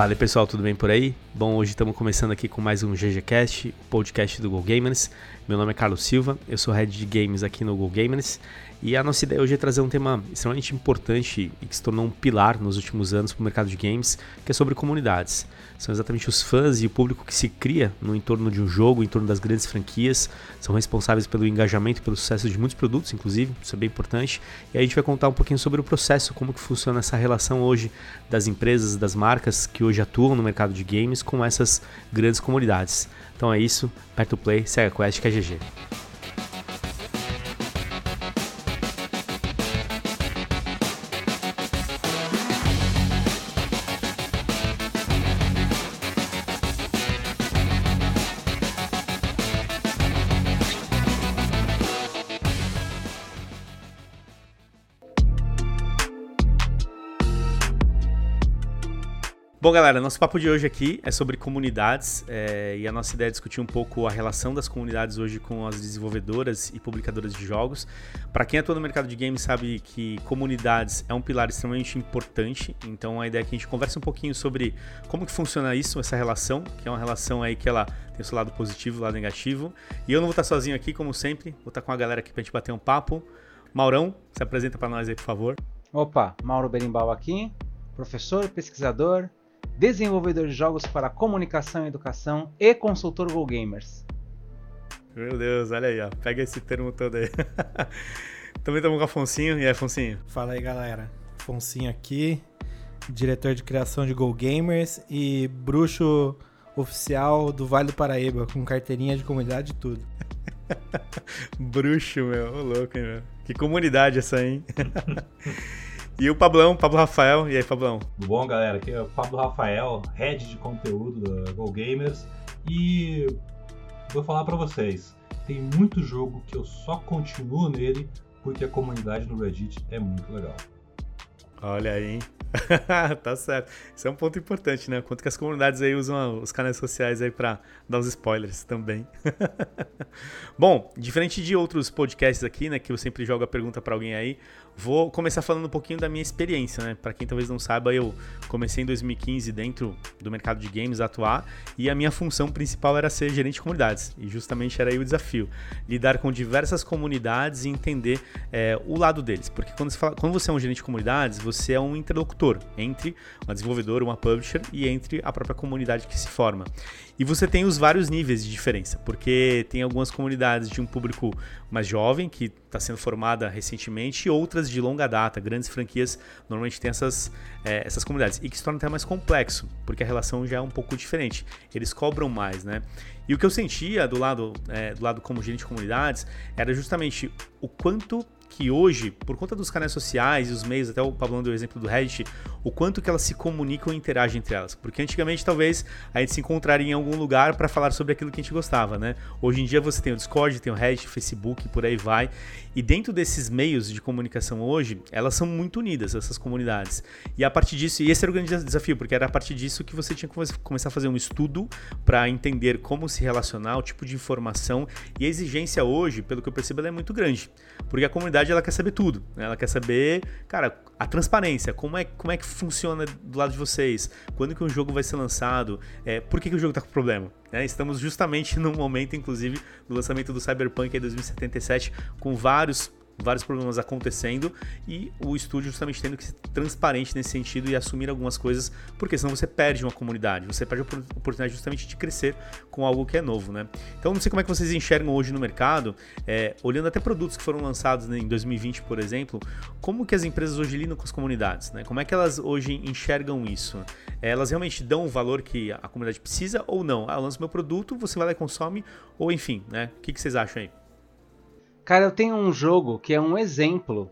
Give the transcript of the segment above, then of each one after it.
Fala pessoal, tudo bem por aí? Bom, hoje estamos começando aqui com mais um GGCast, podcast do Go Gamers. Meu nome é Carlos Silva, eu sou head de games aqui no Go Gamers e a nossa ideia hoje é trazer um tema extremamente importante e que se tornou um pilar nos últimos anos para o mercado de games, que é sobre comunidades. São exatamente os fãs e o público que se cria no entorno de um jogo, em torno das grandes franquias, são responsáveis pelo engajamento e pelo sucesso de muitos produtos, inclusive, isso é bem importante. E a gente vai contar um pouquinho sobre o processo, como que funciona essa relação hoje das empresas, das marcas que hoje atuam no mercado de games com essas grandes comunidades. Então é isso, perto play, segue a Quest que é GG. Bom, galera, nosso papo de hoje aqui é sobre comunidades é, e a nossa ideia é discutir um pouco a relação das comunidades hoje com as desenvolvedoras e publicadoras de jogos. Para quem atua no mercado de games sabe que comunidades é um pilar extremamente importante, então a ideia é que a gente converse um pouquinho sobre como que funciona isso, essa relação, que é uma relação aí que ela tem o seu lado positivo e o lado negativo. E eu não vou estar sozinho aqui, como sempre, vou estar com a galera aqui para a gente bater um papo. Maurão, se apresenta para nós aí, por favor. Opa, Mauro Berimbau aqui, professor, pesquisador, desenvolvedor de jogos para comunicação e educação e consultor Go Gamers. Meu Deus, olha aí, ó. Pega esse termo todo aí. Também estamos com o Afonsinho. E aí, Afonsinho? Fala aí, galera. Afonsinho aqui, diretor de criação de Go Gamers e bruxo oficial do Vale do Paraíba, com carteirinha de comunidade e tudo. bruxo, meu. Ô, louco, hein, meu. Que comunidade essa hein? E o Pablão, Pablo Rafael. E aí, Pablão? Tudo bom, galera? Aqui é o Pablo Rafael, head de conteúdo da Go Gamers. E vou falar para vocês, tem muito jogo que eu só continuo nele porque a comunidade no Reddit é muito legal. Olha aí, hein? tá certo. Isso é um ponto importante, né? Quanto que as comunidades aí usam os canais sociais aí para dar os spoilers também. Bom, diferente de outros podcasts aqui, né, que eu sempre jogo a pergunta para alguém aí, Vou começar falando um pouquinho da minha experiência, né? Para quem talvez não saiba, eu comecei em 2015 dentro do mercado de games a atuar e a minha função principal era ser gerente de comunidades. E justamente era aí o desafio: lidar com diversas comunidades e entender é, o lado deles. Porque quando você, fala, quando você é um gerente de comunidades, você é um interlocutor entre uma desenvolvedora, uma publisher e entre a própria comunidade que se forma. E você tem os vários níveis de diferença, porque tem algumas comunidades de um público mais jovem, que está sendo formada recentemente, e outras de longa data, grandes franquias, normalmente tem essas, é, essas comunidades. E que se torna até mais complexo, porque a relação já é um pouco diferente. Eles cobram mais, né? E o que eu sentia do lado, é, do lado como gerente de comunidades era justamente o quanto que hoje, por conta dos canais sociais e os meios, até o Pablo deu o exemplo do Reddit, o quanto que elas se comunicam e interagem entre elas. Porque antigamente talvez a gente se encontraria em algum lugar para falar sobre aquilo que a gente gostava, né? Hoje em dia você tem o Discord, tem o Reddit, Facebook, por aí vai. E dentro desses meios de comunicação hoje, elas são muito unidas, essas comunidades. E a partir disso, e esse era o grande desafio, porque era a partir disso que você tinha que começar a fazer um estudo para entender como se relacionar, o tipo de informação. E a exigência hoje, pelo que eu percebo, é muito grande. Porque a comunidade ela quer saber tudo. Né? Ela quer saber, cara, a transparência, como é, como é que funciona do lado de vocês, quando que um jogo vai ser lançado, é, por que, que o jogo está com problema. Né? Estamos justamente no momento, inclusive, do lançamento do Cyberpunk 2077, com vários vários problemas acontecendo e o estúdio justamente tendo que ser transparente nesse sentido e assumir algumas coisas, porque senão você perde uma comunidade, você perde a oportunidade justamente de crescer com algo que é novo, né? Então não sei como é que vocês enxergam hoje no mercado, é, olhando até produtos que foram lançados né, em 2020, por exemplo, como que as empresas hoje lidam com as comunidades, né? Como é que elas hoje enxergam isso? Elas realmente dão o valor que a comunidade precisa ou não? Ah, eu lanço meu produto, você vai lá e consome, ou enfim, né? O que, que vocês acham aí? Cara, eu tenho um jogo que é um exemplo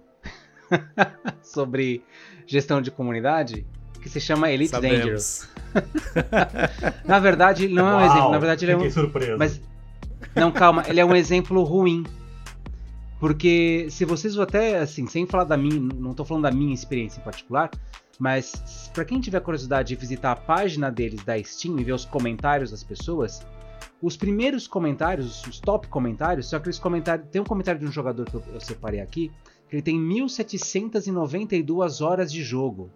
sobre gestão de comunidade que se chama Elite Sabemos. Dangerous. na verdade, ele não Uau, é um exemplo. Na verdade, ele é um. Surpreso. Mas não, calma. Ele é um exemplo ruim. Porque se vocês até assim, sem falar da minha, não estou falando da minha experiência em particular, mas para quem tiver curiosidade de visitar a página deles da Steam e ver os comentários das pessoas, os primeiros comentários, os top comentários, são aqueles comentários. Tem um comentário de um jogador que eu, eu separei aqui, que ele tem 1792 horas de jogo.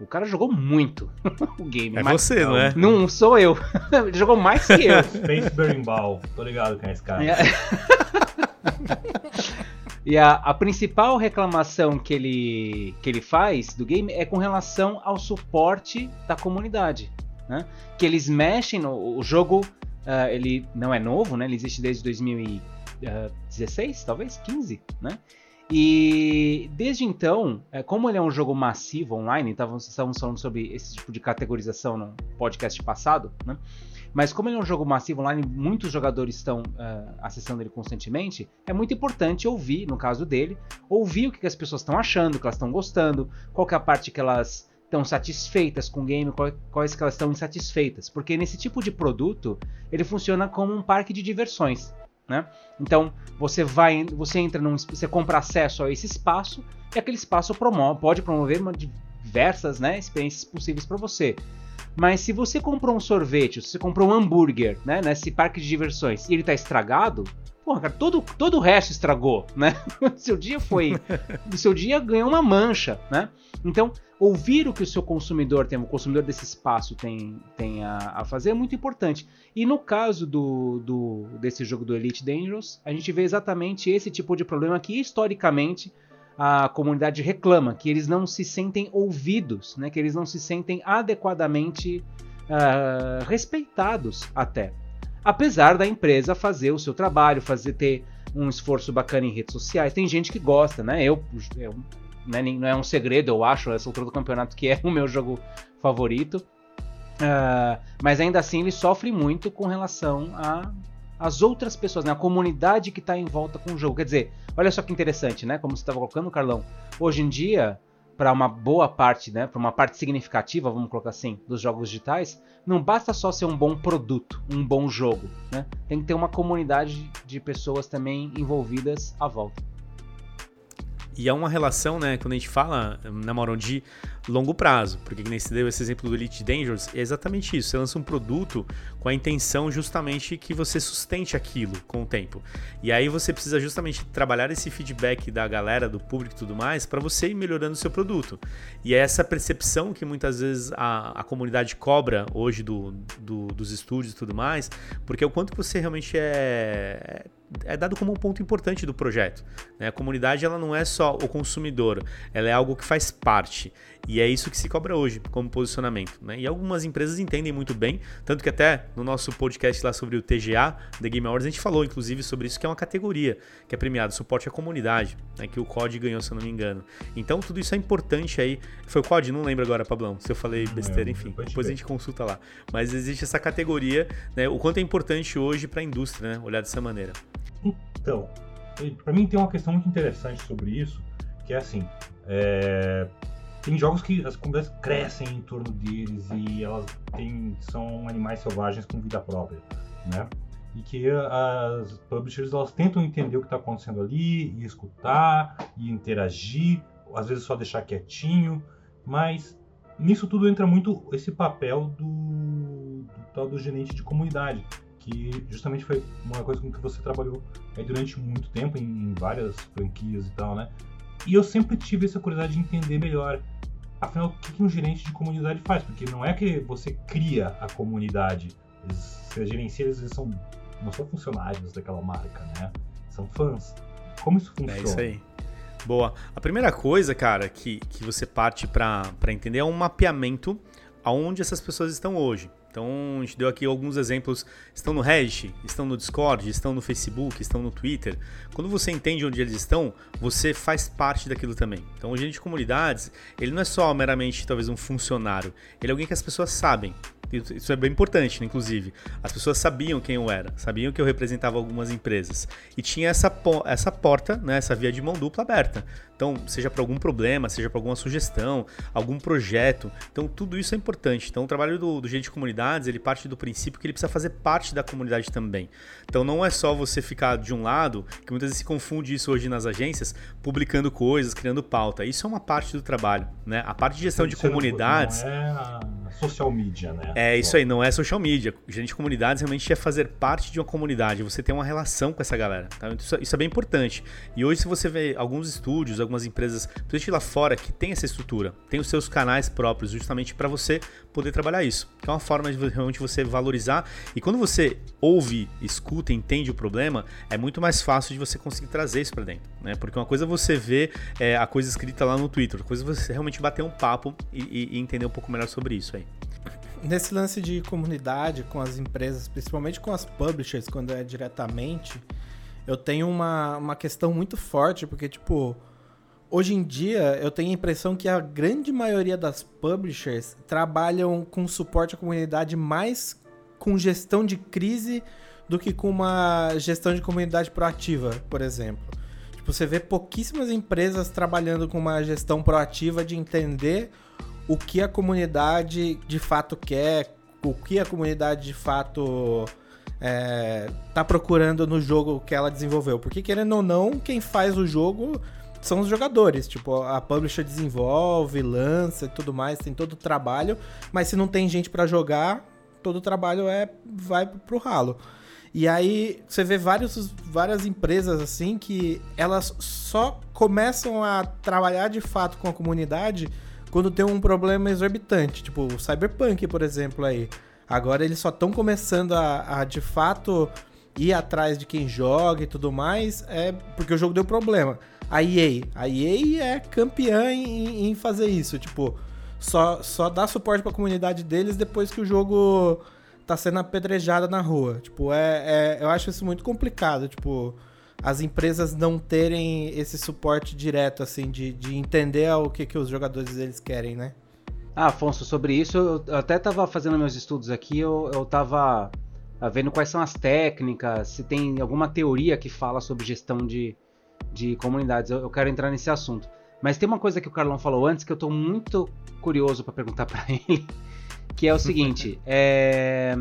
O cara jogou muito o game. É mas você, não é? Não sou eu. Ele jogou mais que eu. Space Burning Ball. Tô ligado é esse cara. É. E a, a principal reclamação que ele, que ele faz do game é com relação ao suporte da comunidade. Né? Que eles mexem no o jogo. Uh, ele não é novo, né? Ele existe desde 2016, talvez 15, né? E desde então, é, como ele é um jogo massivo online, estávamos, estávamos falando sobre esse tipo de categorização no podcast passado, né? Mas como ele é um jogo massivo online, muitos jogadores estão uh, acessando ele constantemente, é muito importante ouvir, no caso dele, ouvir o que, que as pessoas estão achando, o que elas estão gostando, qual é a parte que elas estão satisfeitas com o game, quais que elas estão insatisfeitas. Porque nesse tipo de produto, ele funciona como um parque de diversões. Né? Então você vai, você entra num, você compra acesso a esse espaço e aquele espaço promove, pode promover uma, diversas né, experiências possíveis para você. Mas se você comprou um sorvete, se você comprou um hambúrguer, né, nesse parque de diversões e ele tá estragado, porra, cara, todo, todo o resto estragou, né? Seu dia foi, o seu dia ganhou uma mancha, né? Então, ouvir o que o seu consumidor tem, o consumidor desse espaço tem, tem a, a fazer é muito importante. E no caso do, do, desse jogo do Elite Dangerous, a gente vê exatamente esse tipo de problema que historicamente a comunidade reclama, que eles não se sentem ouvidos, né? que eles não se sentem adequadamente uh, respeitados até. Apesar da empresa fazer o seu trabalho, fazer ter um esforço bacana em redes sociais, tem gente que gosta, né? Eu, eu né, não é um segredo, eu acho, essa altura do campeonato que é o meu jogo favorito. Uh, mas ainda assim ele sofre muito com relação a as outras pessoas, né? a comunidade que está em volta com o jogo. Quer dizer, olha só que interessante, né? Como você estava colocando, Carlão. Hoje em dia, para uma boa parte, né? Para uma parte significativa, vamos colocar assim, dos jogos digitais, não basta só ser um bom produto, um bom jogo, né? Tem que ter uma comunidade de pessoas também envolvidas à volta. E é uma relação, né, quando a gente fala, na moral, de longo prazo, porque nem se deu esse exemplo do Elite Dangerous, é exatamente isso. Você lança um produto com a intenção justamente que você sustente aquilo com o tempo. E aí você precisa justamente trabalhar esse feedback da galera, do público e tudo mais, para você ir melhorando o seu produto. E é essa percepção que muitas vezes a, a comunidade cobra hoje do, do, dos estúdios e tudo mais, porque é o quanto você realmente é é dado como um ponto importante do projeto. Né? A comunidade ela não é só o consumidor, ela é algo que faz parte. E é isso que se cobra hoje como posicionamento. Né? E algumas empresas entendem muito bem, tanto que até no nosso podcast lá sobre o TGA, The Game Awards, a gente falou inclusive sobre isso, que é uma categoria que é premiado, suporte à comunidade, né? que o COD ganhou, se eu não me engano. Então tudo isso é importante aí. Foi o COD? Não lembro agora, Pablão, se eu falei besteira, enfim. Depois a gente consulta lá. Mas existe essa categoria, né? o quanto é importante hoje para a indústria né? olhar dessa maneira. Então, para mim tem uma questão muito interessante sobre isso, que é assim, é... tem jogos que as comunidades crescem em torno deles e elas têm, são animais selvagens com vida própria, né? E que as publishers elas tentam entender o que está acontecendo ali, e escutar, e interagir, às vezes só deixar quietinho, mas nisso tudo entra muito esse papel do, do tal do gerente de comunidade, que justamente foi uma coisa com que você trabalhou aí durante muito tempo em, em várias franquias e tal, né? E eu sempre tive essa curiosidade de entender melhor, afinal, o que, um gerente de comunidade faz? Porque não é que você cria a comunidade, você gerencia, eles são não são funcionários daquela marca, né? São fãs. Como isso funciona? É isso aí. Boa. A primeira coisa, cara, que, que você parte para entender é um mapeamento aonde essas pessoas estão hoje. Então, a gente deu aqui alguns exemplos. Estão no Reddit, estão no Discord, estão no Facebook, estão no Twitter. Quando você entende onde eles estão, você faz parte daquilo também. Então, o gerente de comunidades, ele não é só meramente talvez um funcionário, ele é alguém que as pessoas sabem. Isso é bem importante, né, inclusive. As pessoas sabiam quem eu era, sabiam que eu representava algumas empresas. E tinha essa, essa porta, né, essa via de mão dupla aberta. Então, seja para algum problema, seja para alguma sugestão, algum projeto. Então, tudo isso é importante. Então, o trabalho do, do de comunidades, ele parte do princípio que ele precisa fazer parte da comunidade também. Então, não é só você ficar de um lado, que muitas vezes se confunde isso hoje nas agências, publicando coisas, criando pauta. Isso é uma parte do trabalho, né? A parte de gestão de comunidades... Não é social media, né? É isso aí, não é social media. Gerente de comunidades realmente é fazer parte de uma comunidade, você tem uma relação com essa galera. Tá? Isso, isso, é bem importante. E hoje, se você vê alguns estúdios, algumas empresas, principalmente lá fora, que tem essa estrutura, tem os seus canais próprios, justamente para você poder trabalhar isso. Que é uma forma de realmente você valorizar. E quando você ouve, escuta, entende o problema, é muito mais fácil de você conseguir trazer isso para dentro. Né? Porque uma coisa é você ver é, a coisa escrita lá no Twitter, outra coisa é você realmente bater um papo e, e, e entender um pouco melhor sobre isso aí. Nesse lance de comunidade com as empresas, principalmente com as publishers, quando é diretamente, eu tenho uma, uma questão muito forte, porque, tipo, hoje em dia eu tenho a impressão que a grande maioria das publishers trabalham com suporte à comunidade mais com gestão de crise do que com uma gestão de comunidade proativa, por exemplo. Tipo, você vê pouquíssimas empresas trabalhando com uma gestão proativa de entender o que a comunidade de fato quer, o que a comunidade de fato é, tá procurando no jogo que ela desenvolveu. Porque, querendo ou não, quem faz o jogo são os jogadores. Tipo, a publisher desenvolve, lança e tudo mais, tem todo o trabalho, mas se não tem gente para jogar, todo o trabalho é vai pro ralo. E aí você vê vários, várias empresas assim que elas só começam a trabalhar de fato com a comunidade quando tem um problema exorbitante, tipo o Cyberpunk, por exemplo, aí. Agora eles só estão começando a, a, de fato ir atrás de quem joga e tudo mais, é porque o jogo deu problema. A EA, a EA é campeã em, em fazer isso, tipo, só, só dá suporte para a comunidade deles depois que o jogo tá sendo apedrejado na rua. Tipo, é, é, eu acho isso muito complicado, tipo, as empresas não terem esse suporte direto, assim, de, de entender o que, que os jogadores eles querem, né? Ah, Afonso, sobre isso, eu até estava fazendo meus estudos aqui, eu, eu tava ah, vendo quais são as técnicas, se tem alguma teoria que fala sobre gestão de, de comunidades. Eu, eu quero entrar nesse assunto. Mas tem uma coisa que o Carlão falou antes que eu estou muito curioso para perguntar para ele, que é o seguinte: é,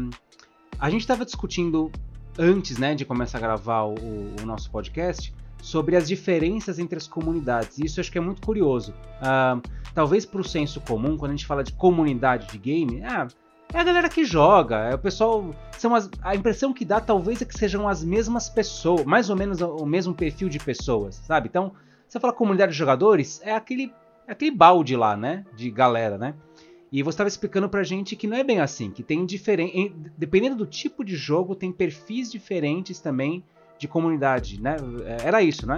a gente estava discutindo antes, né, de começar a gravar o, o, nosso podcast sobre as diferenças entre as comunidades. Isso eu acho que é muito curioso. Uh, talvez para o senso comum, quando a gente fala de comunidade de game, ah, é a galera que joga, é o pessoal. São as, a impressão que dá talvez é que sejam as mesmas pessoas, mais ou menos o mesmo perfil de pessoas, sabe? Então, você fala comunidade de jogadores, é aquele, é aquele balde lá, né? De galera, né? E você estava explicando pra gente que não é bem assim, que tem diferente. Dependendo do tipo de jogo, tem perfis diferentes também de comunidade, né? É, era isso, né?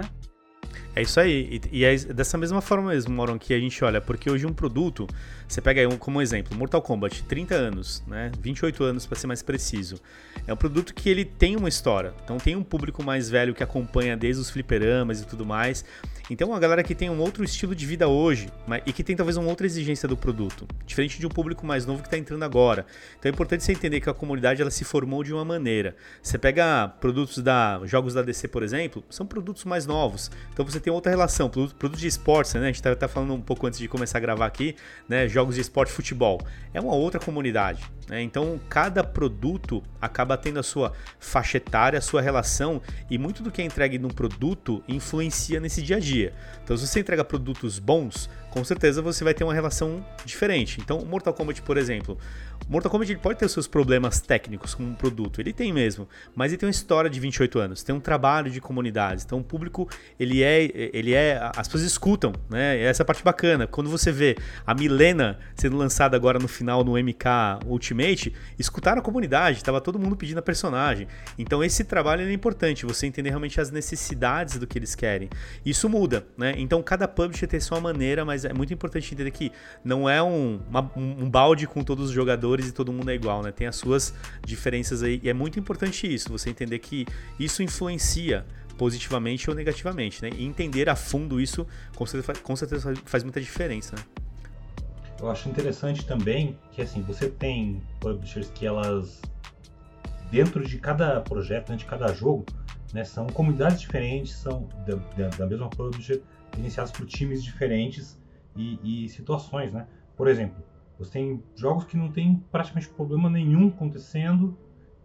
É isso aí. E, e, é dessa mesma forma mesmo, Moron, que a gente olha, porque hoje um produto, você pega aí um, como exemplo, Mortal Kombat, 30 anos, né? 28 anos para ser mais preciso. É um produto que ele tem uma história. Então tem um público mais velho que acompanha desde os fliperamas e tudo mais. Então, uma galera que tem um outro estilo de vida hoje mas, e que tem talvez uma outra exigência do produto, diferente de um público mais novo que está entrando agora. Então, é importante você entender que a comunidade ela se formou de uma maneira. Você pega produtos da jogos da DC, por exemplo, são produtos mais novos. Então, você tem outra relação. Produtos de esportes, né? A gente está tá falando um pouco antes de começar a gravar aqui, né? Jogos de esporte, futebol. É uma outra comunidade. Né? Então, cada produto acaba tendo a sua faixa etária, a sua relação e muito do que é entregue num produto influencia nesse dia a dia dia. Então, se você entrega produtos bons, com certeza você vai ter uma relação diferente. Então, Mortal Kombat, por exemplo, Mortal Kombat ele pode ter seus problemas técnicos como um produto, ele tem mesmo, mas ele tem uma história de 28 anos, tem um trabalho de comunidades, então o público ele é, ele é, as pessoas escutam, né? Essa é parte bacana. Quando você vê a Milena sendo lançada agora no final no MK Ultimate, escutaram a comunidade, estava todo mundo pedindo a personagem. Então esse trabalho é importante, você entender realmente as necessidades do que eles querem. Isso muda, né? Então cada publisher tem sua maneira, mas é muito importante entender que não é um, uma, um balde com todos os jogadores e todo mundo é igual, né? Tem as suas diferenças aí. E é muito importante isso, você entender que isso influencia positivamente ou negativamente, né? E entender a fundo isso com certeza, com certeza faz muita diferença, né? Eu acho interessante também que assim, você tem publishers que elas dentro de cada projeto, dentro de cada jogo, né, são comunidades diferentes, são da, da, da mesma publisher, iniciadas por times diferentes e, e situações, né? Por exemplo, você tem jogos que não tem praticamente problema nenhum acontecendo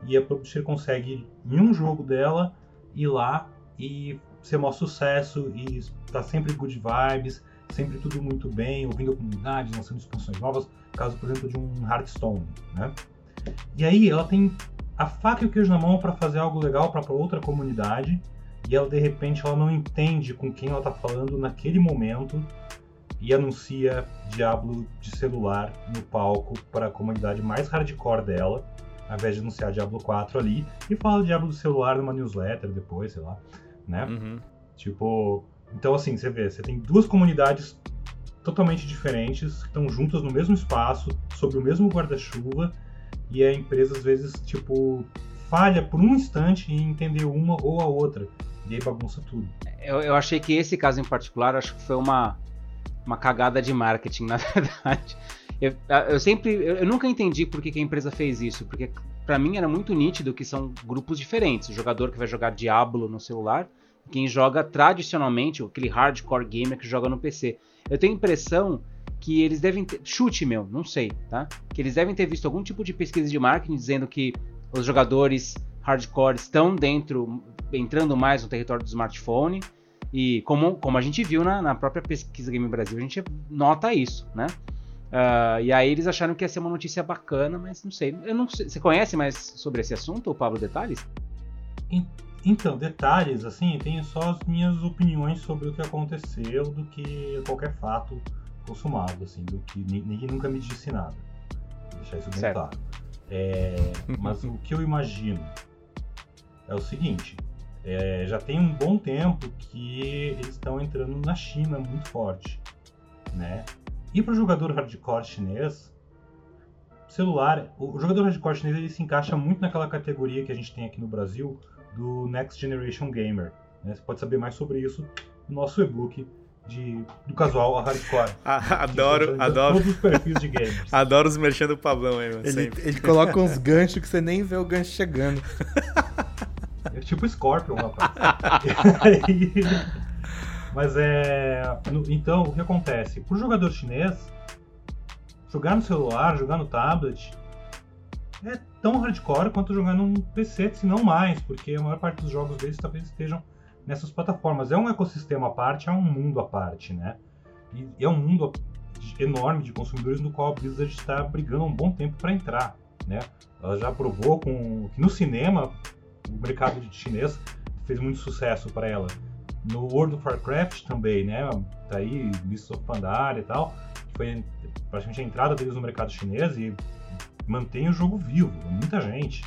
e a publisher consegue, em um jogo dela, ir lá e ser um sucesso e tá sempre good vibes sempre tudo muito bem, ouvindo a comunidade, lançando expansões novas, caso, por exemplo, de um Hearthstone, né? E aí ela tem a faca e o queijo na mão para fazer algo legal para outra comunidade, e ela de repente ela não entende com quem ela está falando naquele momento e anuncia Diablo de celular no palco para a comunidade mais hardcore dela, ao invés de anunciar Diablo 4 ali, e fala Diablo do celular numa newsletter depois, sei lá, né? Uhum. Tipo, então assim, você vê, você tem duas comunidades totalmente diferentes, que estão juntas no mesmo espaço, sob o mesmo guarda-chuva, e a empresa às vezes, tipo, falha por um instante em entender uma ou a outra, e aí bagunça tudo. Eu, eu achei que esse caso em particular, acho que foi uma, uma cagada de marketing, na verdade. Eu, eu sempre, eu nunca entendi por que, que a empresa fez isso, porque para mim era muito nítido que são grupos diferentes. O jogador que vai jogar Diablo no celular, quem joga tradicionalmente, aquele hardcore gamer que joga no PC. Eu tenho a impressão que eles devem ter, chute meu, não sei, tá? Que eles devem ter visto algum tipo de pesquisa de marketing dizendo que os jogadores hardcore estão dentro, entrando mais no território do smartphone. E como, como a gente viu na, na própria pesquisa Game Brasil, a gente nota isso, né? Uh, e aí eles acharam que ia ser uma notícia bacana, mas não sei. Eu não sei. Você conhece mais sobre esse assunto, Pablo Detalhes? Então, detalhes, assim, tenho só as minhas opiniões sobre o que aconteceu do que qualquer fato consumado, assim, do que ninguém nunca me disse nada. Vou deixar isso bem certo. claro. É, mas o que eu imagino é o seguinte: é, já tem um bom tempo que eles estão entrando na China muito forte, né? E para o jogador hardcore chinês, celular, o jogador hardcore chinês ele se encaixa muito naquela categoria que a gente tem aqui no Brasil do Next Generation Gamer. Né? Você pode saber mais sobre isso no nosso e-book de, do casual a hardcore. adoro, adoro. Todos os perfis de gamers. adoro os merchan do Pablão aí, mano. Ele, ele coloca uns ganchos que você nem vê o gancho chegando. É tipo Scorpion, rapaz. mas é. Então, o que acontece? Pro jogador chinês, jogar no celular, jogar no tablet, é tão hardcore quanto jogar num PC, se não mais, porque a maior parte dos jogos deles talvez estejam nessas plataformas. É um ecossistema à parte, é um mundo à parte, né? E é um mundo enorme de consumidores no qual a Blizzard está brigando um bom tempo para entrar, né? Ela já provou com que no cinema o mercado chinês fez muito sucesso para ela. No World of Warcraft também, né? Tá aí Mists of Pandaria e tal, que foi praticamente a entrada deles no mercado chinês e mantém o jogo vivo, muita gente.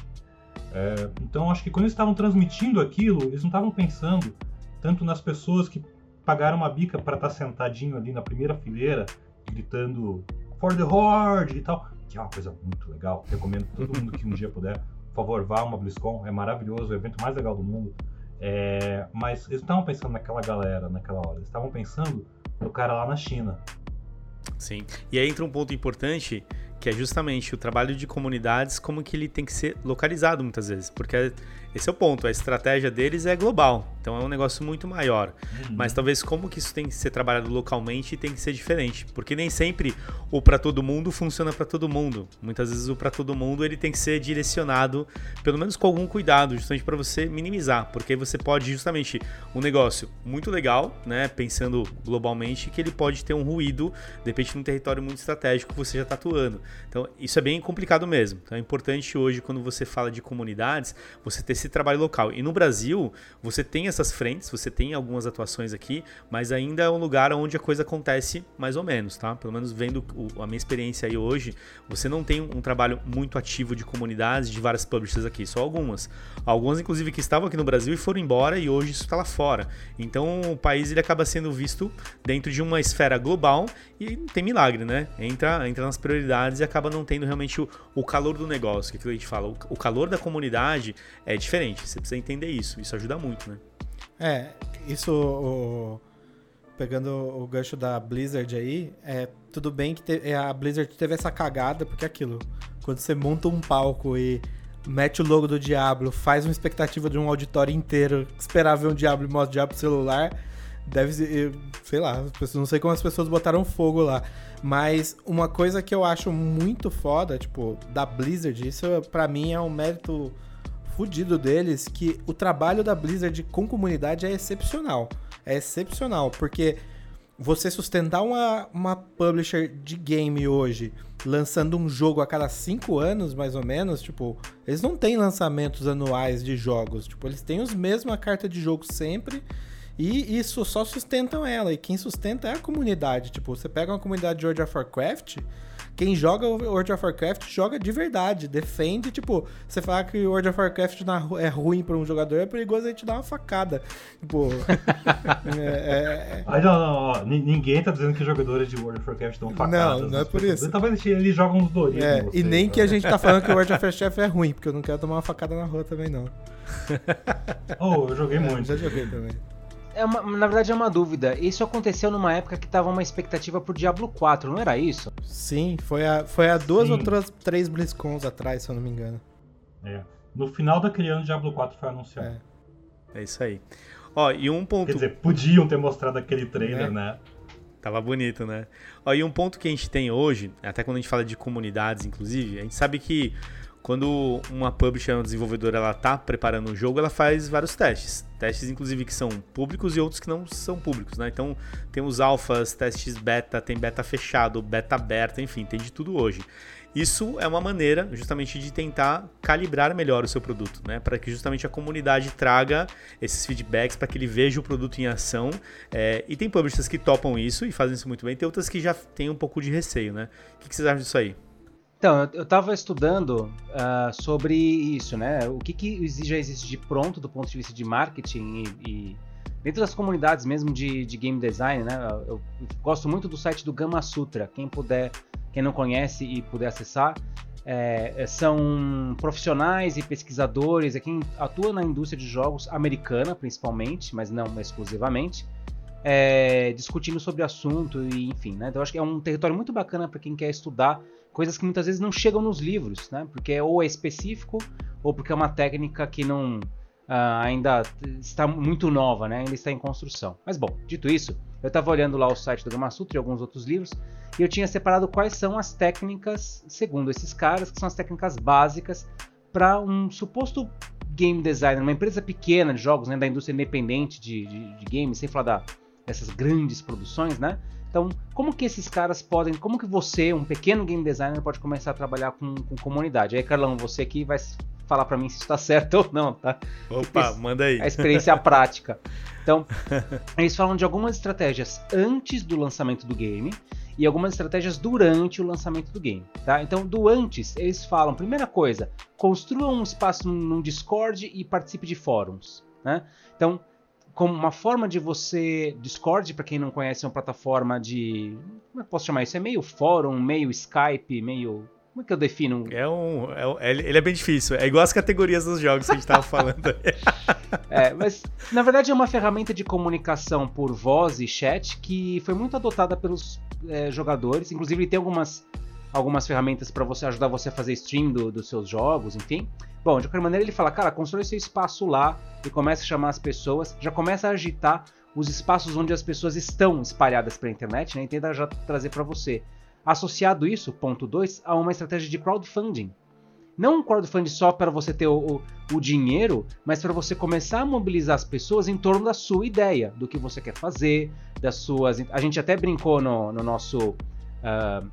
É, então acho que quando eles estavam transmitindo aquilo, eles não estavam pensando tanto nas pessoas que pagaram uma bica para estar tá sentadinho ali na primeira fileira, gritando For the Horde e tal, que é uma coisa muito legal. Recomendo todo mundo que um dia puder, por favor, vá a uma BlizzCon, é maravilhoso, é o evento mais legal do mundo. É, mas eles estavam pensando naquela galera naquela hora, eles estavam pensando no cara lá na China. Sim, e aí entra um ponto importante que é justamente o trabalho de comunidades, como que ele tem que ser localizado muitas vezes, porque esse é o ponto, a estratégia deles é global, então é um negócio muito maior. Uhum. Mas talvez como que isso tem que ser trabalhado localmente tem que ser diferente, porque nem sempre o para todo mundo funciona para todo mundo. Muitas vezes o para todo mundo ele tem que ser direcionado, pelo menos com algum cuidado, justamente para você minimizar, porque você pode justamente um negócio muito legal, né, pensando globalmente, que ele pode ter um ruído, de repente num território muito estratégico que você já está atuando. Então isso é bem complicado mesmo. Então é importante hoje quando você fala de comunidades, você ter esse trabalho local. E no Brasil, você tem essas frentes, você tem algumas atuações aqui, mas ainda é um lugar onde a coisa acontece mais ou menos, tá? Pelo menos vendo a minha experiência aí hoje, você não tem um trabalho muito ativo de comunidades de várias publishers aqui, só algumas. Algumas, inclusive, que estavam aqui no Brasil e foram embora e hoje isso está lá fora. Então o país ele acaba sendo visto dentro de uma esfera global e tem milagre, né? Entra, entra nas prioridades e acaba não tendo realmente o, o calor do negócio, que, é que a gente fala. O, o calor da comunidade é diferente diferente. Você precisa entender isso. Isso ajuda muito, né? É, isso. O, pegando o gancho da Blizzard aí, é tudo bem que te, é, a Blizzard teve essa cagada, porque é aquilo. Quando você monta um palco e mete o logo do Diablo, faz uma expectativa de um auditório inteiro, esperar ver um Diablo e mostra o Diablo celular, deve ser, sei lá, não sei como as pessoas botaram fogo lá. Mas uma coisa que eu acho muito foda, tipo, da Blizzard, isso para mim é um mérito fudido deles que o trabalho da Blizzard com comunidade é excepcional. É excepcional, porque você sustentar uma, uma publisher de game hoje lançando um jogo a cada cinco anos, mais ou menos, tipo, eles não têm lançamentos anuais de jogos. Tipo, eles têm os mesma carta de jogo sempre. E isso só sustentam ela. E quem sustenta é a comunidade. Tipo, você pega uma comunidade de World of Warcraft, quem joga World of Warcraft joga de verdade, defende, tipo, você falar que World of Warcraft é ruim para um jogador, é perigoso a gente dar uma facada. Tipo. é, é... Ah, não, não, não, ninguém tá dizendo que jogadores de World of Warcraft estão facadas. Não, não é por isso. Talvez eles jogam uns Doritos. É, e nem que a gente tá falando que o World of Warcraft é ruim, porque eu não quero tomar uma facada na rua também, não. oh, eu joguei muito. Já joguei também. É uma, na verdade é uma dúvida. Isso aconteceu numa época que tava uma expectativa por Diablo 4, não era isso? Sim, foi a, foi a duas Sim. ou três, três BlizzCons atrás, se eu não me engano. É. No final daquele ano, Diablo 4 foi anunciado. É, é isso aí. Ó, e um ponto. Quer dizer, podiam ter mostrado aquele trailer, é. né? Tava bonito, né? Ó, e um ponto que a gente tem hoje, até quando a gente fala de comunidades, inclusive, a gente sabe que quando uma publisher, uma desenvolvedora, ela tá preparando um jogo, ela faz vários testes. Testes, inclusive, que são públicos e outros que não são públicos, né? Então, tem os alfas, testes beta, tem beta fechado, beta aberta, enfim, tem de tudo hoje. Isso é uma maneira, justamente, de tentar calibrar melhor o seu produto, né? Para que justamente a comunidade traga esses feedbacks, para que ele veja o produto em ação. É, e tem publishers que topam isso e fazem isso muito bem, tem outras que já têm um pouco de receio, né? O que vocês acham disso aí? Então, eu estava estudando uh, sobre isso, né? O que, que já existe de pronto do ponto de vista de marketing e, e dentro das comunidades mesmo de, de, game design, né? Eu, gosto muito do site do Gama Sutra. Quem puder, quem não conhece e puder acessar, é, são profissionais e pesquisadores, é quem atua na indústria de jogos americana, principalmente, mas não exclusivamente. É, discutindo sobre assunto e enfim, né? Então acho que é um território muito bacana para quem quer estudar coisas que muitas vezes não chegam nos livros, né? Porque ou é específico ou porque é uma técnica que não uh, ainda está muito nova, né? Ainda está em construção. Mas bom, dito isso, eu estava olhando lá o site do Gama Sutra e alguns outros livros e eu tinha separado quais são as técnicas, segundo esses caras, que são as técnicas básicas para um suposto game designer, uma empresa pequena de jogos, né, da indústria independente de, de, de games, sem falar da, dessas grandes produções, né? Então, como que esses caras podem, como que você, um pequeno game designer, pode começar a trabalhar com, com comunidade? Aí, Carlão, você aqui vai falar para mim se está certo ou não, tá? Opa, manda aí. A experiência prática. Então, eles falam de algumas estratégias antes do lançamento do game e algumas estratégias durante o lançamento do game, tá? Então, do antes, eles falam, primeira coisa, construa um espaço num Discord e participe de fóruns, né? Então, como uma forma de você. Discord, para quem não conhece, é uma plataforma de. Como é que posso chamar isso? É meio fórum, meio Skype, meio. Como é que eu defino? É um, é, ele é bem difícil. É igual as categorias dos jogos que a gente estava falando. é, mas na verdade é uma ferramenta de comunicação por voz e chat que foi muito adotada pelos é, jogadores. Inclusive, tem algumas, algumas ferramentas para você ajudar você a fazer stream do, dos seus jogos, enfim. Bom, de qualquer maneira, ele fala, cara, constrói seu espaço lá e começa a chamar as pessoas, já começa a agitar os espaços onde as pessoas estão espalhadas pela internet, né? E tenta já trazer para você. Associado isso, ponto 2, a uma estratégia de crowdfunding. Não um crowdfunding só para você ter o, o, o dinheiro, mas para você começar a mobilizar as pessoas em torno da sua ideia, do que você quer fazer, das suas. A gente até brincou no, no nosso. Uh,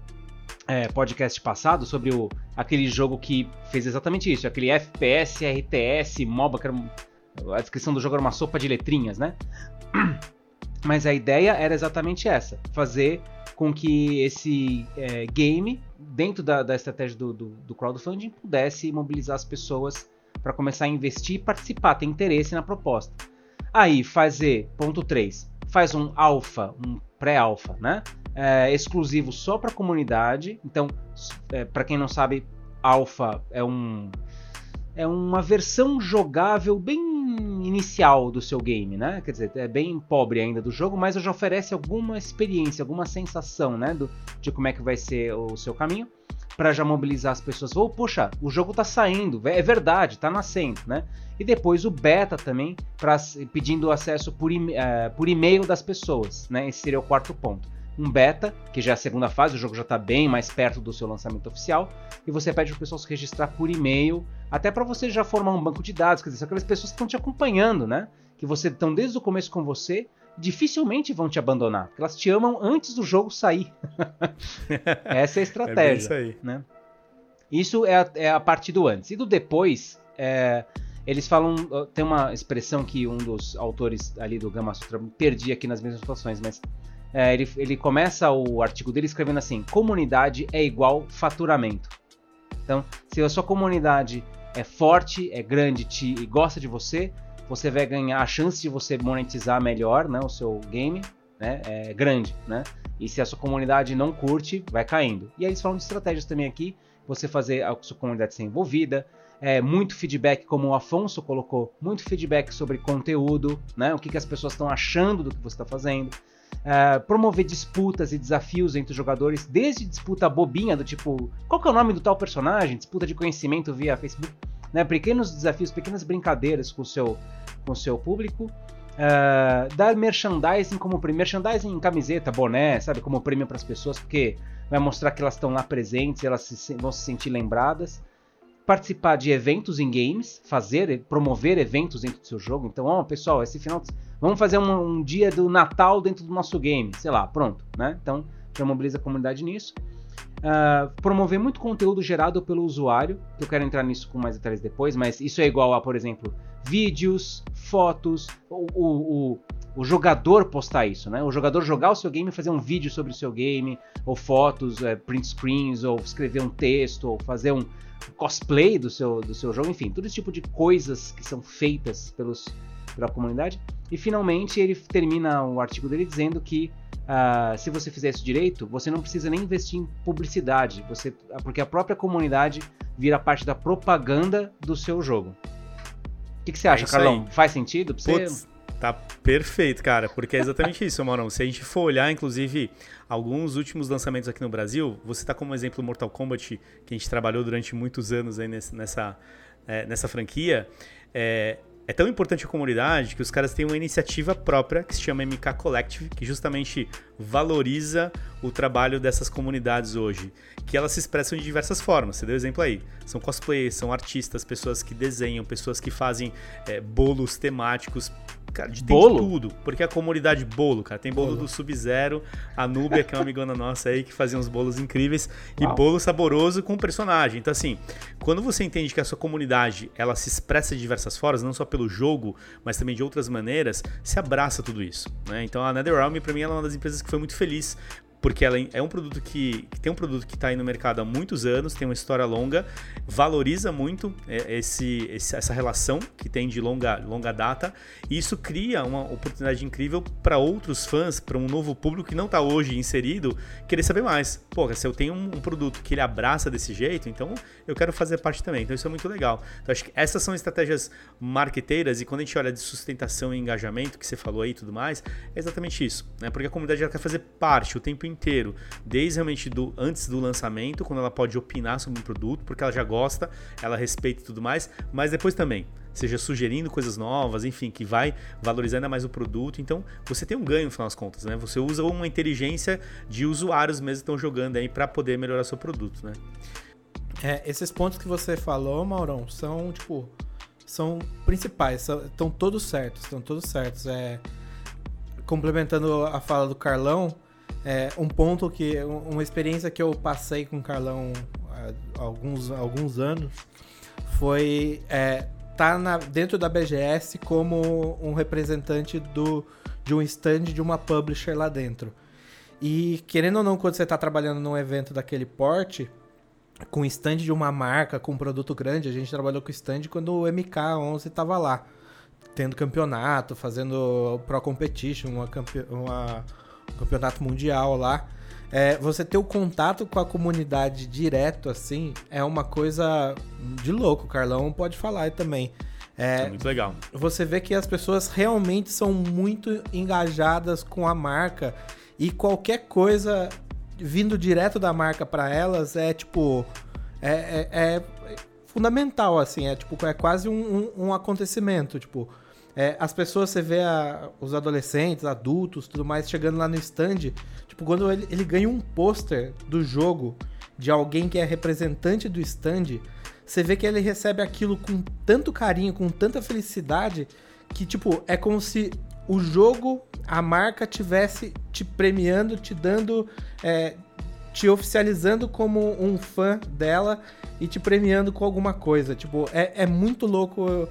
é, podcast passado sobre o, aquele jogo que fez exatamente isso, aquele FPS, RTS, MOBA, que era, a descrição do jogo era uma sopa de letrinhas, né? Mas a ideia era exatamente essa: fazer com que esse é, game, dentro da, da estratégia do, do, do, crowdfunding, pudesse mobilizar as pessoas para começar a investir e participar, ter interesse na proposta. Aí, fazer, ponto 3, faz um alfa, um pré-alfa, né? É, exclusivo só para a comunidade. Então, é, para quem não sabe, Alpha é um é uma versão jogável bem inicial do seu game, né? Quer dizer, é bem pobre ainda do jogo, mas já oferece alguma experiência, alguma sensação, né, do, de como é que vai ser o seu caminho para já mobilizar as pessoas. Ou, oh, poxa, o jogo tá saindo, é verdade, tá nascendo, né? E depois o beta também, pra, pedindo acesso por, uh, por e-mail das pessoas, né? Esse seria o quarto ponto um beta, que já é a segunda fase, o jogo já está bem mais perto do seu lançamento oficial, e você pede para o pessoal se registrar por e-mail, até para você já formar um banco de dados, quer dizer, são aquelas pessoas que estão te acompanhando, né? Que você estão desde o começo com você dificilmente vão te abandonar, porque elas te amam antes do jogo sair. Essa é a estratégia. É isso aí. Né? Isso é a, é a parte do antes. E do depois, é, eles falam. Tem uma expressão que um dos autores ali do Gama Sutra perdi aqui nas mesmas situações, mas é, ele, ele começa o artigo dele escrevendo assim: comunidade é igual faturamento. Então, se a sua comunidade é forte, é grande te, e gosta de você, você vai ganhar a chance de você monetizar melhor né, o seu game, né, é grande, né? E se a sua comunidade não curte, vai caindo. E aí eles falam de estratégias também aqui, você fazer a sua comunidade ser envolvida, é, muito feedback, como o Afonso colocou, muito feedback sobre conteúdo, né? O que, que as pessoas estão achando do que você está fazendo. É, promover disputas e desafios entre os jogadores, desde disputa bobinha, do tipo, qual que é o nome do tal personagem? Disputa de conhecimento via Facebook, né? Pequenos desafios, pequenas brincadeiras com o seu, com o seu público. Uh, dar merchandising como prêmio, merchandising em camiseta, boné, sabe, como prêmio para as pessoas, porque vai mostrar que elas estão lá presentes, elas se, vão se sentir lembradas. Participar de eventos em games, fazer, promover eventos dentro do seu jogo. Então, ó, pessoal, esse final, vamos fazer um, um, dia do Natal dentro do nosso game, sei lá, pronto, né? Então, já mobiliza a comunidade nisso. Uh, promover muito conteúdo gerado pelo usuário, que eu quero entrar nisso com mais detalhes depois, mas isso é igual a, por exemplo, vídeos, fotos, o, o, o, o, jogador postar isso, né? O jogador jogar o seu game e fazer um vídeo sobre o seu game, ou fotos, é, print screens, ou escrever um texto, ou fazer um cosplay do seu, do seu jogo, enfim, todo esse tipo de coisas que são feitas pelos, pela comunidade. E finalmente ele termina o artigo dele dizendo que uh, se você fizer isso direito, você não precisa nem investir em publicidade, você, porque a própria comunidade vira parte da propaganda do seu jogo que, que você acha, é Carlão? Aí. Faz sentido pra você? Puts, tá perfeito, cara, porque é exatamente isso, Maurão. Se a gente for olhar, inclusive, alguns últimos lançamentos aqui no Brasil, você tá como exemplo Mortal Kombat, que a gente trabalhou durante muitos anos aí nessa, é, nessa franquia. É, é tão importante a comunidade que os caras têm uma iniciativa própria que se chama MK Collective, que justamente valoriza o trabalho dessas comunidades hoje, que elas se expressam de diversas formas. Você deu exemplo aí. São cosplayers, são artistas, pessoas que desenham, pessoas que fazem é, bolos temáticos Cara, de, tem de tudo. Porque a comunidade bolo, cara. Tem bolo, bolo. do Sub-Zero, a Núbia, que é uma amigona nossa aí, que fazia uns bolos incríveis. Uau. E bolo saboroso com personagem. Então, assim, quando você entende que a sua comunidade, ela se expressa de diversas formas, não só pelo jogo, mas também de outras maneiras, se abraça tudo isso. Né? Então, a NetherRealm, pra mim, ela é uma das empresas que foi muito feliz porque ela é um produto que, que tem um produto que está aí no mercado há muitos anos, tem uma história longa, valoriza muito é, esse, esse, essa relação que tem de longa, longa data, e isso cria uma oportunidade incrível para outros fãs, para um novo público que não está hoje inserido, querer saber mais. Pô, se eu tenho um, um, produto que ele abraça desse jeito, então eu quero fazer parte também. Então isso é muito legal. Então acho que essas são estratégias marqueteiras, e quando a gente olha de sustentação e engajamento, que você falou aí e tudo mais, é exatamente isso, né? Porque a comunidade já quer fazer parte o tempo inteiro, desde realmente do antes do lançamento, quando ela pode opinar sobre um produto, porque ela já gosta, ela respeita e tudo mais, mas depois também, seja sugerindo coisas novas, enfim, que vai valorizar ainda mais o produto. Então, você tem um ganho no final das contas, né? Você usa uma inteligência de usuários mesmo que estão jogando aí para poder melhorar seu produto, né? É, esses pontos que você falou, Maurão, são tipo são principais, estão todos certos, estão todos certos. É, complementando a fala do Carlão, é, um ponto que. Uma experiência que eu passei com o Carlão há alguns, alguns anos foi é, tá na, dentro da BGS como um representante do, de um stand de uma publisher lá dentro. E querendo ou não, quando você está trabalhando num evento daquele porte, com stand de uma marca, com um produto grande, a gente trabalhou com stand quando o MK11 estava lá, tendo campeonato, fazendo Pro Competition, uma, uma campeonato mundial lá. É, você ter o contato com a comunidade direto, assim, é uma coisa de louco. O Carlão pode falar também. É, é, muito legal. Você vê que as pessoas realmente são muito engajadas com a marca e qualquer coisa vindo direto da marca para elas é tipo. É, é, é, fundamental, assim. É tipo, é quase um, um, um acontecimento. Tipo, é, as pessoas, você vê a, os adolescentes, adultos, tudo mais, chegando lá no stand. Tipo, quando ele, ele ganha um pôster do jogo de alguém que é representante do stand, você vê que ele recebe aquilo com tanto carinho, com tanta felicidade, que, tipo, é como se o jogo, a marca tivesse te premiando, te dando. É, te oficializando como um fã dela e te premiando com alguma coisa. Tipo, é, é muito louco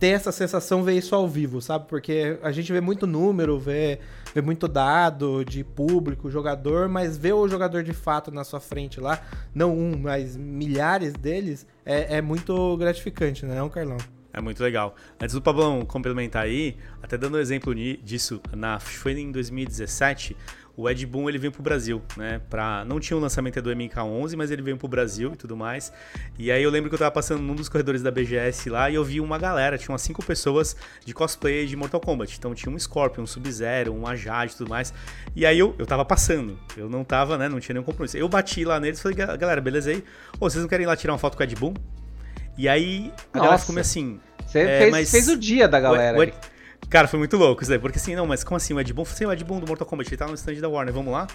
ter essa sensação, ver isso ao vivo, sabe? Porque a gente vê muito número, vê, vê muito dado de público, jogador, mas ver o jogador de fato na sua frente lá, não um, mas milhares deles, é, é muito gratificante, né, Carlão? É muito legal. Antes do Pablão complementar aí, até dando um exemplo disso, na, foi em 2017, o Ed Boon ele veio pro Brasil, né? Pra, não tinha o lançamento do MK11, mas ele veio pro Brasil e tudo mais. E aí eu lembro que eu tava passando num dos corredores da BGS lá e eu vi uma galera, tinha umas cinco pessoas de cosplay de Mortal Kombat. Então tinha um Scorpion, um Sub-Zero, um Ajad e tudo mais. E aí eu, eu tava passando, eu não tava, né? Não tinha nenhum compromisso. Eu bati lá neles e falei, galera, beleza aí? Ô, vocês não querem ir lá tirar uma foto com o Ed Boon? E aí a Nossa. galera ficou meio assim. Você é, fez, mas... fez o dia da galera. O, o, Cara, foi muito louco isso daí. Porque assim, não, mas como assim? O Ed Boon? Sim, o Ed Boon do Mortal Kombat, ele tá no stand da Warner, vamos lá?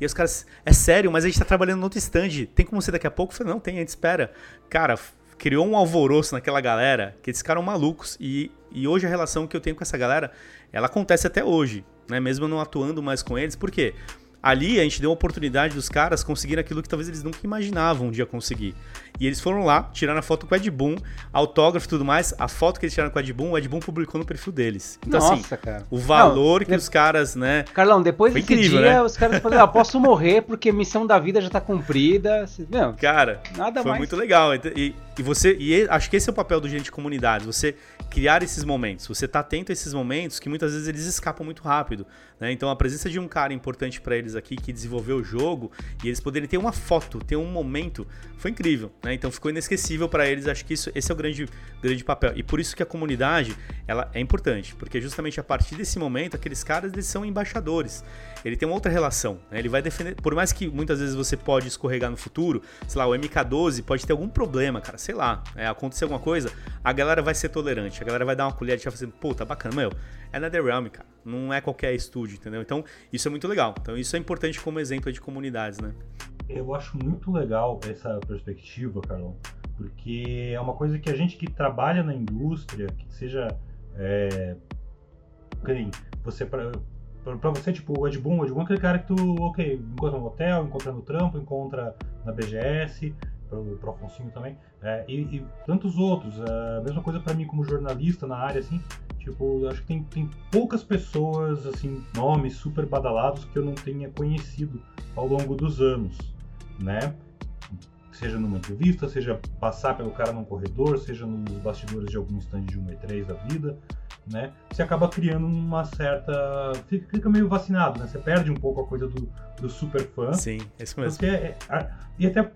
E os caras, é sério, mas a gente tá trabalhando no outro stand. Tem como ser daqui a pouco? Eu falei, não, tem, a gente espera. Cara, criou um alvoroço naquela galera que eles ficaram malucos. E, e hoje a relação que eu tenho com essa galera, ela acontece até hoje, né? Mesmo eu não atuando mais com eles. Por quê? Ali a gente deu a oportunidade dos caras conseguirem aquilo que talvez eles nunca imaginavam um dia conseguir. E eles foram lá, tiraram a foto com o Ed Boon, autógrafo e tudo mais. A foto que eles tiraram com o Ed Boon, o Ed Boon publicou no perfil deles. Então, assim, Nossa, assim, cara. o valor Não, que de... os caras, né. Carlão, depois desse incrível, dia, né? os caras falaram, ah, posso morrer porque missão da vida já tá cumprida. Não, cara, nada foi mais. muito legal. E, e você. E acho que esse é o papel do gente de comunidade. Você criar esses momentos. Você tá atento a esses momentos que muitas vezes eles escapam muito rápido. Né? Então a presença de um cara importante para eles aqui que desenvolveu o jogo e eles poderem ter uma foto, ter um momento, foi incrível. Né? Então ficou inesquecível para eles. Acho que isso, esse é o grande, grande papel. E por isso que a comunidade ela é importante, porque justamente a partir desse momento aqueles caras eles são embaixadores. Ele tem uma outra relação. Né? Ele vai defender, por mais que muitas vezes você pode escorregar no futuro, sei lá, o MK12 pode ter algum problema, cara, sei lá, é, acontecer alguma coisa, a galera vai ser tolerante, a galera vai dar uma colher de chá fazendo, pô, tá bacana, meu, é NetherRealm, cara, não é qualquer estúdio, entendeu? Então, isso é muito legal. Então, isso é importante como exemplo de comunidades, né? Eu acho muito legal essa perspectiva, Carlão, porque é uma coisa que a gente que trabalha na indústria, que seja. É, você para você, tipo, o Ed Boon, o Ed é aquele cara que tu, ok, encontra no hotel, encontra no trampo, encontra na BGS, pro, pro Afonsinho também, é, e, e, tantos outros. É, a mesma coisa para mim como jornalista na área, assim, tipo, acho que tem, tem poucas pessoas, assim, nomes super badalados que eu não tenha conhecido ao longo dos anos, né? Seja numa entrevista, seja passar pelo cara num corredor, seja nos bastidores de algum stand de 1 E3 da vida, né? Você acaba criando uma certa. Fica meio vacinado, né? Você perde um pouco a coisa do, do super fã. Sim, é isso mesmo. Porque é, é, e até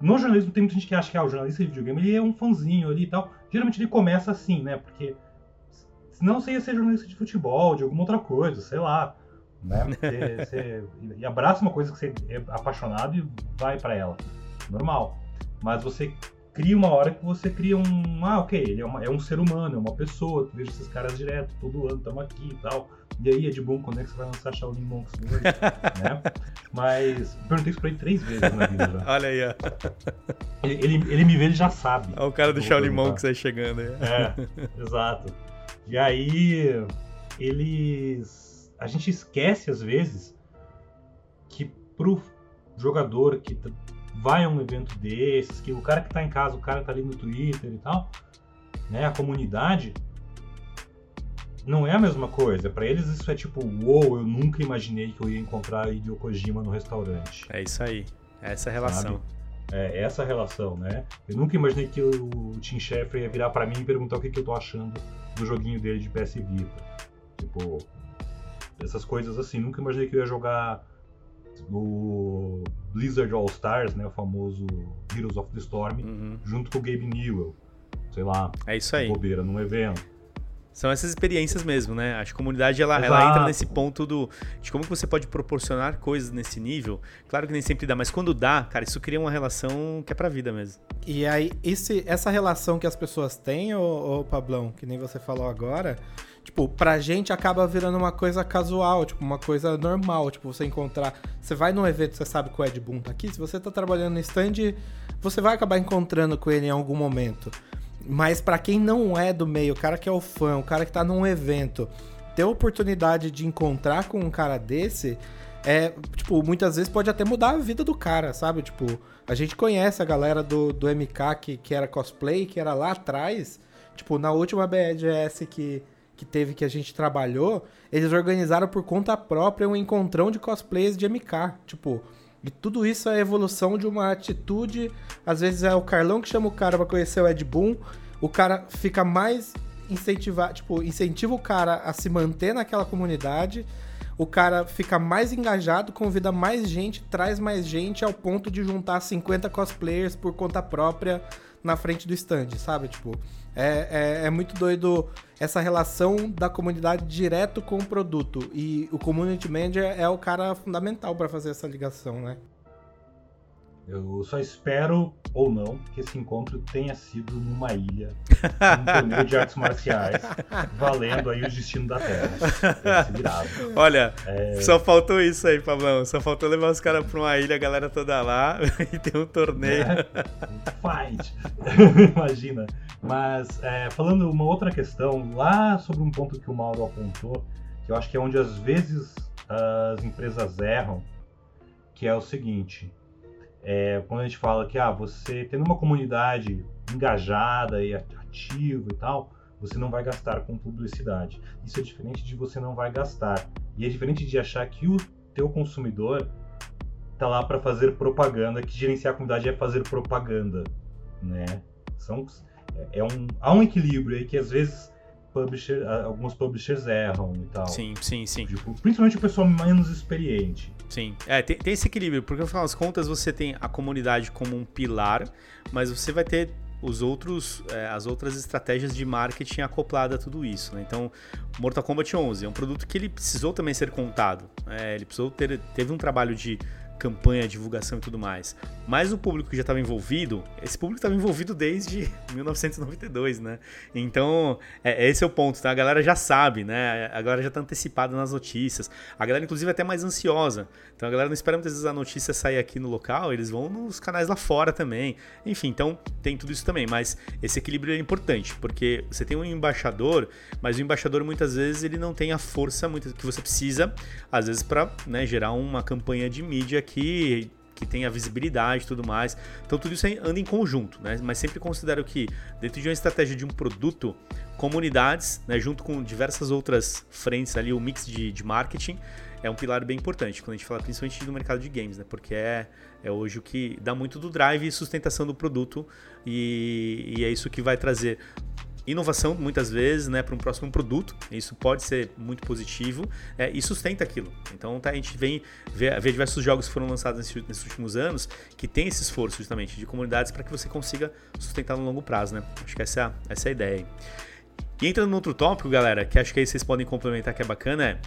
no jornalismo tem muita gente que acha que ah, o jornalista de videogame ele é um fãzinho ali e tal. Geralmente ele começa assim, né? Porque senão você ia ser jornalista de futebol, de alguma outra coisa, sei lá. Né? Você, você, e abraça uma coisa que você é apaixonado e vai para ela. Normal. Mas você cria uma hora que você cria um. Ah, ok, ele é, uma, é um ser humano, é uma pessoa, tu vejo esses caras direto, todo ano estamos aqui e tal. E aí, é de bom quando é que você vai lançar Shaolin Monks hoje? né? Mas perguntei isso pra ele três vezes na vida já. Olha aí, ó. Ele, ele, ele me vê, ele já sabe. Olha o cara do Shaolin Monks aí chegando aí. É, exato. E aí, eles. A gente esquece às vezes que pro jogador que vai a um evento desses, que o cara que tá em casa, o cara que tá ali no Twitter e tal, né, a comunidade, não é a mesma coisa. Para eles isso é tipo, uou, wow, eu nunca imaginei que eu ia encontrar Hideo Kojima no restaurante. É isso aí. É essa relação. Sabe? É essa relação, né? Eu nunca imaginei que o Tim Schafer ia virar para mim e perguntar o que, que eu tô achando do joguinho dele de PS Vita. Tipo, essas coisas assim. Nunca imaginei que eu ia jogar no Blizzard All Stars, né? O famoso Heroes of the Storm, uhum. junto com o Gabe Newell. Sei lá. É isso aí. Bobeira num evento. São essas experiências mesmo, né? Acho que a comunidade ela, ela entra nesse ponto do, de como que você pode proporcionar coisas nesse nível. Claro que nem sempre dá, mas quando dá, cara, isso cria uma relação que é pra vida mesmo. E aí, esse, essa relação que as pessoas têm, ô, ô Pablão, que nem você falou agora, tipo, pra gente acaba virando uma coisa casual, tipo, uma coisa normal. Tipo, você encontrar. Você vai num evento, você sabe que o Ed Boon tá aqui. Se você tá trabalhando no stand, você vai acabar encontrando com ele em algum momento. Mas para quem não é do meio, o cara que é o fã, o cara que tá num evento, ter a oportunidade de encontrar com um cara desse é, tipo, muitas vezes pode até mudar a vida do cara, sabe? Tipo, a gente conhece a galera do, do MK que, que era cosplay, que era lá atrás. Tipo, na última BGS que, que teve que a gente trabalhou, eles organizaram por conta própria um encontrão de cosplays de MK. Tipo, e tudo isso é evolução de uma atitude. Às vezes é o Carlão que chama o cara pra conhecer o Ed Boon. O cara fica mais incentivado, tipo, incentiva o cara a se manter naquela comunidade o cara fica mais engajado, convida mais gente, traz mais gente ao ponto de juntar 50 cosplayers por conta própria na frente do stand, sabe? Tipo, é, é, é, muito doido essa relação da comunidade direto com o produto. E o community manager é o cara fundamental para fazer essa ligação, né? Eu só espero, ou não, que esse encontro tenha sido numa ilha, um torneio de artes marciais, valendo aí o destino da Terra. Olha, é... só faltou isso aí, Pablão. Só faltou levar os caras pra uma ilha, a galera toda lá, e ter um torneio. É, fight! Imagina. Mas, é, falando uma outra questão, lá sobre um ponto que o Mauro apontou, que eu acho que é onde às vezes as empresas erram, que é o seguinte é, quando a gente fala que ah, você tendo uma comunidade engajada e ativa e tal, você não vai gastar com publicidade. Isso é diferente de você não vai gastar. E é diferente de achar que o teu consumidor tá lá para fazer propaganda, que gerenciar a comunidade é fazer propaganda, né? São é, é um há um equilíbrio aí que às vezes publisher, alguns publishers erram e tal. Sim, sim, sim. Tipo, principalmente o pessoal menos experiente. Sim, é, tem, tem esse equilíbrio, porque no final das contas você tem a comunidade como um pilar, mas você vai ter os outros, é, as outras estratégias de marketing acoplada a tudo isso. Né? Então, Mortal Kombat 11 é um produto que ele precisou também ser contado. É, ele precisou ter, teve um trabalho de campanha, divulgação e tudo mais. Mas o público que já estava envolvido, esse público estava envolvido desde 1992, né? Então, é, esse é o ponto, tá? A galera já sabe, né? A galera já está antecipada nas notícias. A galera, inclusive, é até mais ansiosa. Então, a galera não espera muitas vezes a notícia sair aqui no local, eles vão nos canais lá fora também. Enfim, então, tem tudo isso também. Mas esse equilíbrio é importante, porque você tem um embaixador, mas o embaixador, muitas vezes, ele não tem a força que você precisa, às vezes, para né, gerar uma campanha de mídia que que tenha visibilidade e tudo mais. Então tudo isso anda em conjunto, né? Mas sempre considero que dentro de uma estratégia de um produto, comunidades, né, junto com diversas outras frentes ali, o mix de, de marketing é um pilar bem importante quando a gente fala principalmente no mercado de games, né? Porque é, é hoje o que dá muito do drive e sustentação do produto e, e é isso que vai trazer inovação muitas vezes né, para um próximo produto. Isso pode ser muito positivo é, e sustenta aquilo. Então tá, a gente vem ver, ver diversos jogos que foram lançados nesses, nesses, últimos anos que tem esse esforço justamente de comunidades para que você consiga sustentar no longo prazo. Né? Acho que essa, essa é a ideia. E entrando no outro tópico, galera, que acho que aí vocês podem complementar que é bacana, é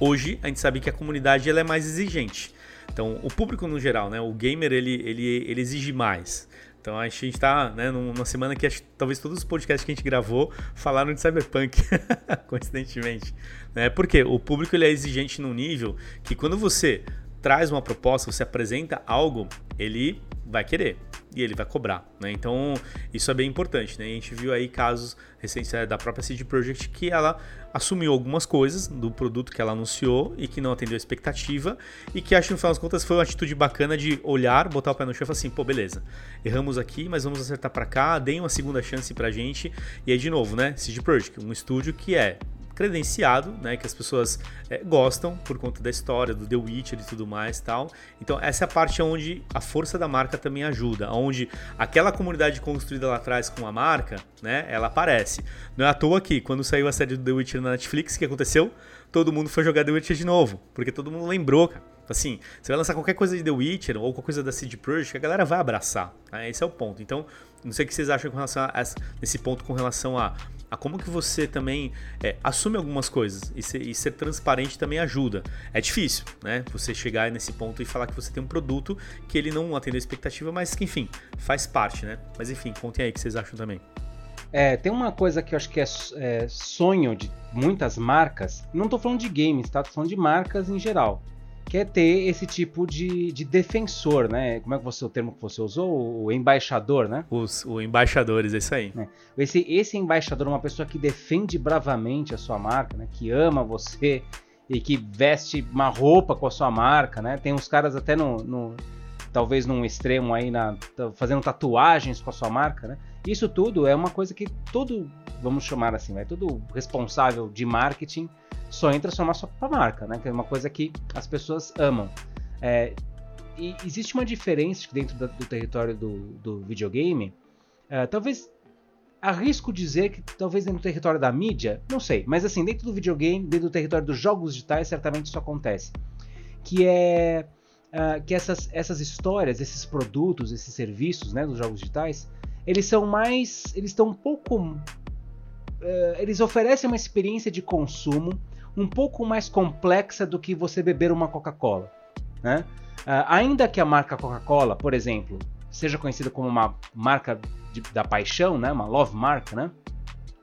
hoje a gente sabe que a comunidade ela é mais exigente. Então, o público no geral, né, o gamer, ele, ele, ele exige mais. Então a gente está né, numa semana que acho, talvez todos os podcasts que a gente gravou falaram de Cyberpunk, coincidentemente. Né? Porque o público ele é exigente num nível que quando você traz uma proposta, você apresenta algo, ele vai querer e ele vai cobrar, né? Então isso é bem importante, né? A gente viu aí casos recentes é, da própria CD Projekt que ela assumiu algumas coisas do produto que ela anunciou e que não atendeu a expectativa e que acho que no final das contas foi uma atitude bacana de olhar, botar o pé no chão e falar assim, pô, beleza, erramos aqui, mas vamos acertar para cá, deem uma segunda chance pra gente e aí de novo, né? CD Projekt, um estúdio que é credenciado, né, que as pessoas é, gostam por conta da história, do The Witcher e tudo mais tal. Então essa é a parte onde a força da marca também ajuda, onde aquela comunidade construída lá atrás com a marca, né, ela aparece. Não é à toa que quando saiu a série do The Witcher na Netflix, o que aconteceu? Todo mundo foi jogar The Witcher de novo, porque todo mundo lembrou, cara. Assim, você vai lançar qualquer coisa de The Witcher ou qualquer coisa da CD Projekt, a galera vai abraçar. Né? Esse é o ponto. Então, não sei o que vocês acham com relação a, nesse ponto com relação a a como que você também é, assume algumas coisas e ser, e ser, transparente também ajuda. É difícil, né? Você chegar nesse ponto e falar que você tem um produto que ele não atendeu a expectativa, mas que enfim, faz parte, né? Mas enfim, contem aí o que vocês acham também. É, tem uma coisa que eu acho que é, é sonho de muitas marcas, não estou falando de games, tá? Tô falando de marcas em geral, que é ter esse tipo de, de defensor, né? Como é que você o termo que você usou? O embaixador, né? Os o embaixadores, é isso aí. É. Esse, esse embaixador é uma pessoa que defende bravamente a sua marca, né? Que ama você e que veste uma roupa com a sua marca, né? Tem uns caras até no, no talvez num extremo aí na fazendo tatuagens com a sua marca, né? Isso tudo é uma coisa que todo, vamos chamar assim, vai, todo responsável de marketing só entra só na sua marca, né? Que é uma coisa que as pessoas amam. É, e existe uma diferença dentro do, do território do, do videogame. É, talvez arrisco dizer que talvez dentro do território da mídia, não sei, mas assim, dentro do videogame, dentro do território dos jogos digitais, certamente isso acontece. Que é uh, que essas, essas histórias, esses produtos, esses serviços né, dos jogos digitais, eles são mais. Eles estão um pouco. Uh, eles oferecem uma experiência de consumo um pouco mais complexa do que você beber uma Coca-Cola. Né? Uh, ainda que a marca Coca-Cola, por exemplo, seja conhecida como uma marca de, da paixão, né? uma love mark, né?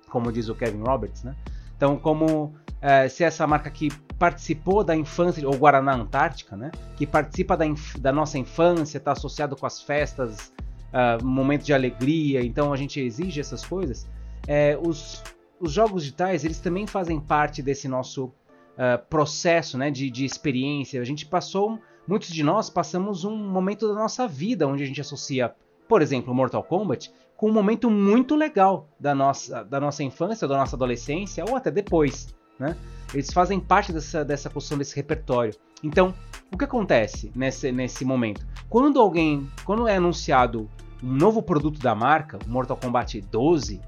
como diz o Kevin Roberts. Né? Então, como uh, se essa marca que participou da infância, ou Guaraná Antártica, né? que participa da, da nossa infância, está associado com as festas, uh, momentos de alegria, então a gente exige essas coisas. É, os, os jogos digitais, eles também fazem parte desse nosso uh, processo né, de, de experiência. A gente passou, muitos de nós passamos um momento da nossa vida onde a gente associa, por exemplo, Mortal Kombat com um momento muito legal da nossa, da nossa infância, da nossa adolescência ou até depois. Né? Eles fazem parte dessa, dessa construção desse repertório. Então, o que acontece nesse, nesse momento? Quando alguém, quando é anunciado um novo produto da marca, Mortal Kombat 12,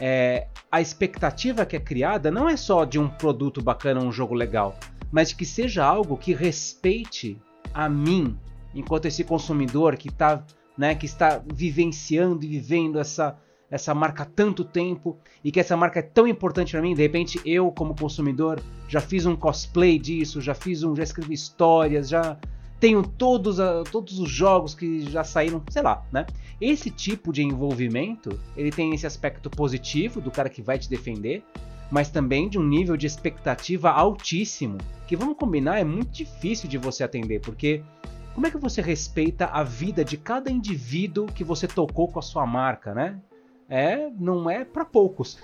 é, a expectativa que é criada não é só de um produto bacana, um jogo legal, mas de que seja algo que respeite a mim, enquanto esse consumidor que, tá, né, que está vivenciando e vivendo essa, essa marca há tanto tempo e que essa marca é tão importante para mim. De repente, eu, como consumidor, já fiz um cosplay disso, já fiz um, já escrevi histórias, já tenho todos, a, todos os jogos que já saíram, sei lá, né? Esse tipo de envolvimento, ele tem esse aspecto positivo do cara que vai te defender, mas também de um nível de expectativa altíssimo, que vamos combinar, é muito difícil de você atender, porque como é que você respeita a vida de cada indivíduo que você tocou com a sua marca, né? É, não é para poucos.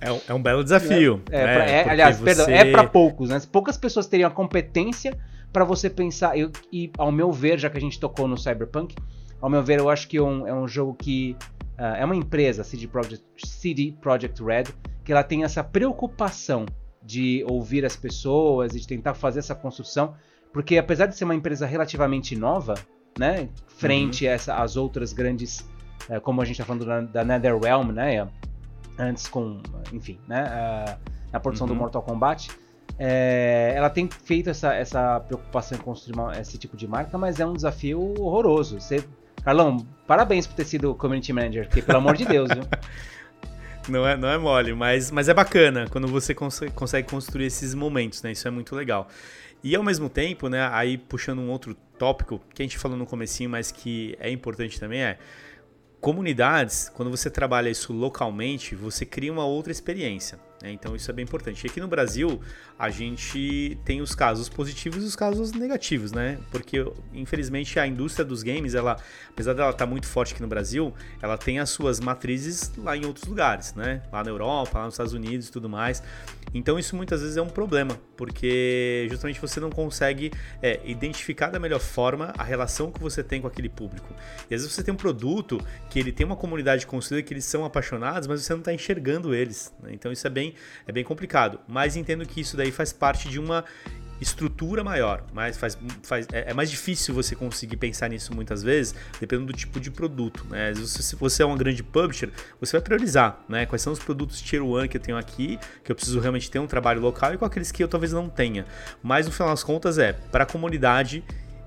É um, é um, belo desafio. É, é, pra, é aliás, você... perdão, é para poucos, né? Poucas pessoas teriam a competência para você pensar. Eu, e ao meu ver, já que a gente tocou no Cyberpunk, ao meu ver, eu acho que é um, é um jogo que. Uh, é uma empresa, CD Projekt, CD Projekt Red, que ela tem essa preocupação de ouvir as pessoas e de tentar fazer essa construção, porque apesar de ser uma empresa relativamente nova, né, frente uhum. a essa, às outras grandes, uh, como a gente está falando da, da NetherRealm, né, antes com, enfim, né, uh, na produção uhum. do Mortal Kombat, é, ela tem feito essa, essa preocupação em construir uma, esse tipo de marca, mas é um desafio horroroso. Você, Carlão, parabéns por ter sido community manager, porque pelo amor de Deus, viu? Não é, não é mole, mas, mas é bacana quando você cons consegue construir esses momentos, né? Isso é muito legal. E ao mesmo tempo, né, aí puxando um outro tópico que a gente falou no comecinho, mas que é importante também é comunidades, quando você trabalha isso localmente, você cria uma outra experiência. Né? Então isso é bem importante. E aqui no Brasil, a gente tem os casos positivos e os casos negativos, né? Porque, infelizmente, a indústria dos games, ela, apesar dela estar tá muito forte aqui no Brasil, ela tem as suas matrizes lá em outros lugares, né? Lá na Europa, lá nos Estados Unidos e tudo mais. Então isso muitas vezes é um problema, porque justamente você não consegue é, identificar da melhor forma a relação que você tem com aquele público. E às vezes você tem um produto que ele tem uma comunidade construída que eles são apaixonados, mas você não está enxergando eles. Né? Então isso é bem, é bem complicado. Mas entendo que isso daí faz parte de uma estrutura maior, mas faz, faz, é, é, mais difícil você conseguir pensar nisso muitas vezes, dependendo do tipo de produto. Né? Se você é uma grande publisher, você vai priorizar né? quais são os produtos Tier 1 que eu tenho aqui, que eu preciso realmente ter um trabalho local e com aqueles que eu talvez não tenha. Mas no final das contas é, para a comunidade,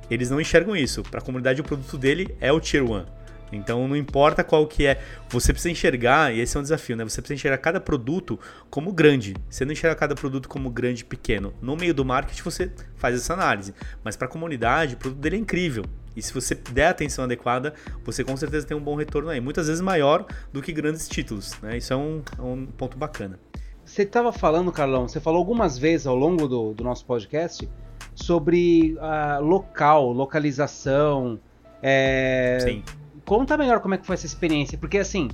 eles não enxergam isso. Para a comunidade, o produto dele é o Tier 1. Então não importa qual que é, você precisa enxergar, e esse é um desafio, né? Você precisa enxergar cada produto como grande. Você não enxerga cada produto como grande e pequeno. No meio do marketing você faz essa análise, mas para a comunidade o produto dele é incrível. E se você der a atenção adequada, você com certeza tem um bom retorno aí. Muitas vezes maior do que grandes títulos, né? Isso é um, é um ponto bacana. Você estava falando, Carlão, você falou algumas vezes ao longo do, do nosso podcast sobre uh, local, localização. É... Conta melhor como é que foi essa experiência, porque assim,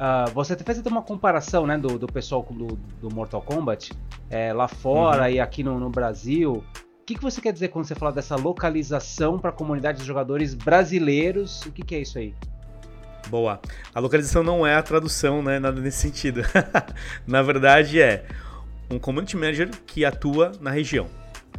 uh, você fez até uma comparação né, do, do pessoal do, do Mortal Kombat é, lá fora uhum. e aqui no, no Brasil. O que, que você quer dizer quando você fala dessa localização para a comunidade de jogadores brasileiros? O que, que é isso aí? Boa. A localização não é a tradução, né? Nada nesse sentido. Na verdade, é um community manager que atua na região.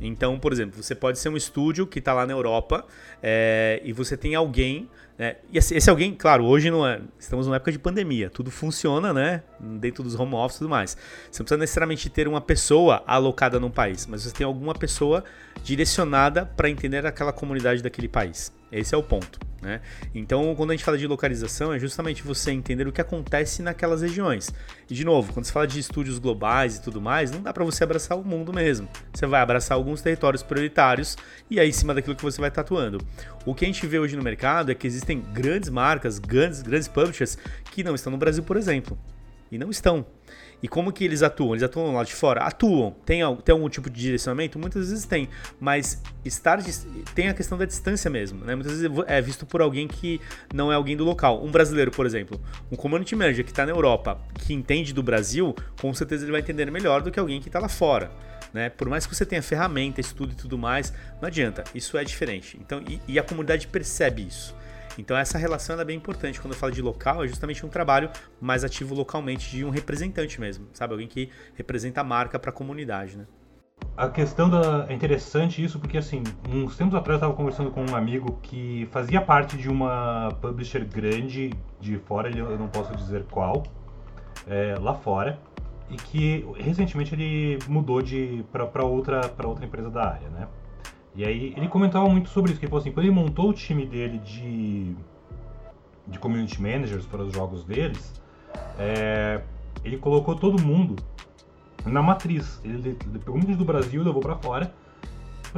Então, por exemplo, você pode ser um estúdio que está lá na Europa é, e você tem alguém é, e esse, alguém, claro, hoje não é, estamos numa época de pandemia, tudo funciona, né? Dentro dos home office e tudo mais. Você não precisa necessariamente ter uma pessoa alocada num país, mas você tem alguma pessoa direcionada para entender aquela comunidade daquele país. Esse é o ponto. Né? Então, quando a gente fala de localização, é justamente você entender o que acontece naquelas regiões. E, de novo, quando se fala de estúdios globais e tudo mais, não dá para você abraçar o mundo mesmo. Você vai abraçar alguns territórios prioritários e aí, em cima daquilo que você vai tatuando. O que a gente vê hoje no mercado é que existem grandes marcas, grandes, grandes publishers que não estão no Brasil, por exemplo. E não estão. E como que eles atuam? Eles atuam lá de fora? Atuam. Tem, tem algum tipo de direcionamento? Muitas vezes tem. Mas estar tem a questão da distância mesmo. Né? Muitas vezes é visto por alguém que não é alguém do local. Um brasileiro, por exemplo. Um community manager que está na Europa, que entende do Brasil, com certeza ele vai entender melhor do que alguém que está lá fora. Né? Por mais que você tenha ferramenta, estudo e tudo mais, não adianta. Isso é diferente. Então, e, e a comunidade percebe isso. Então essa relação é bem importante. Quando eu falo de local, é justamente um trabalho mais ativo localmente de um representante mesmo, sabe? Alguém que representa a marca para a comunidade, né? A questão da. É interessante isso porque, assim, uns tempos atrás eu estava conversando com um amigo que fazia parte de uma publisher grande de fora, eu não posso dizer qual, é, lá fora, e que recentemente ele mudou de para outra, outra empresa da área, né? E aí ele comentava muito sobre isso, que ele falou assim, quando ele montou o time dele de, de community managers para os jogos deles, é, ele colocou todo mundo na matriz. Ele, ele pegou muitos do Brasil levou para fora,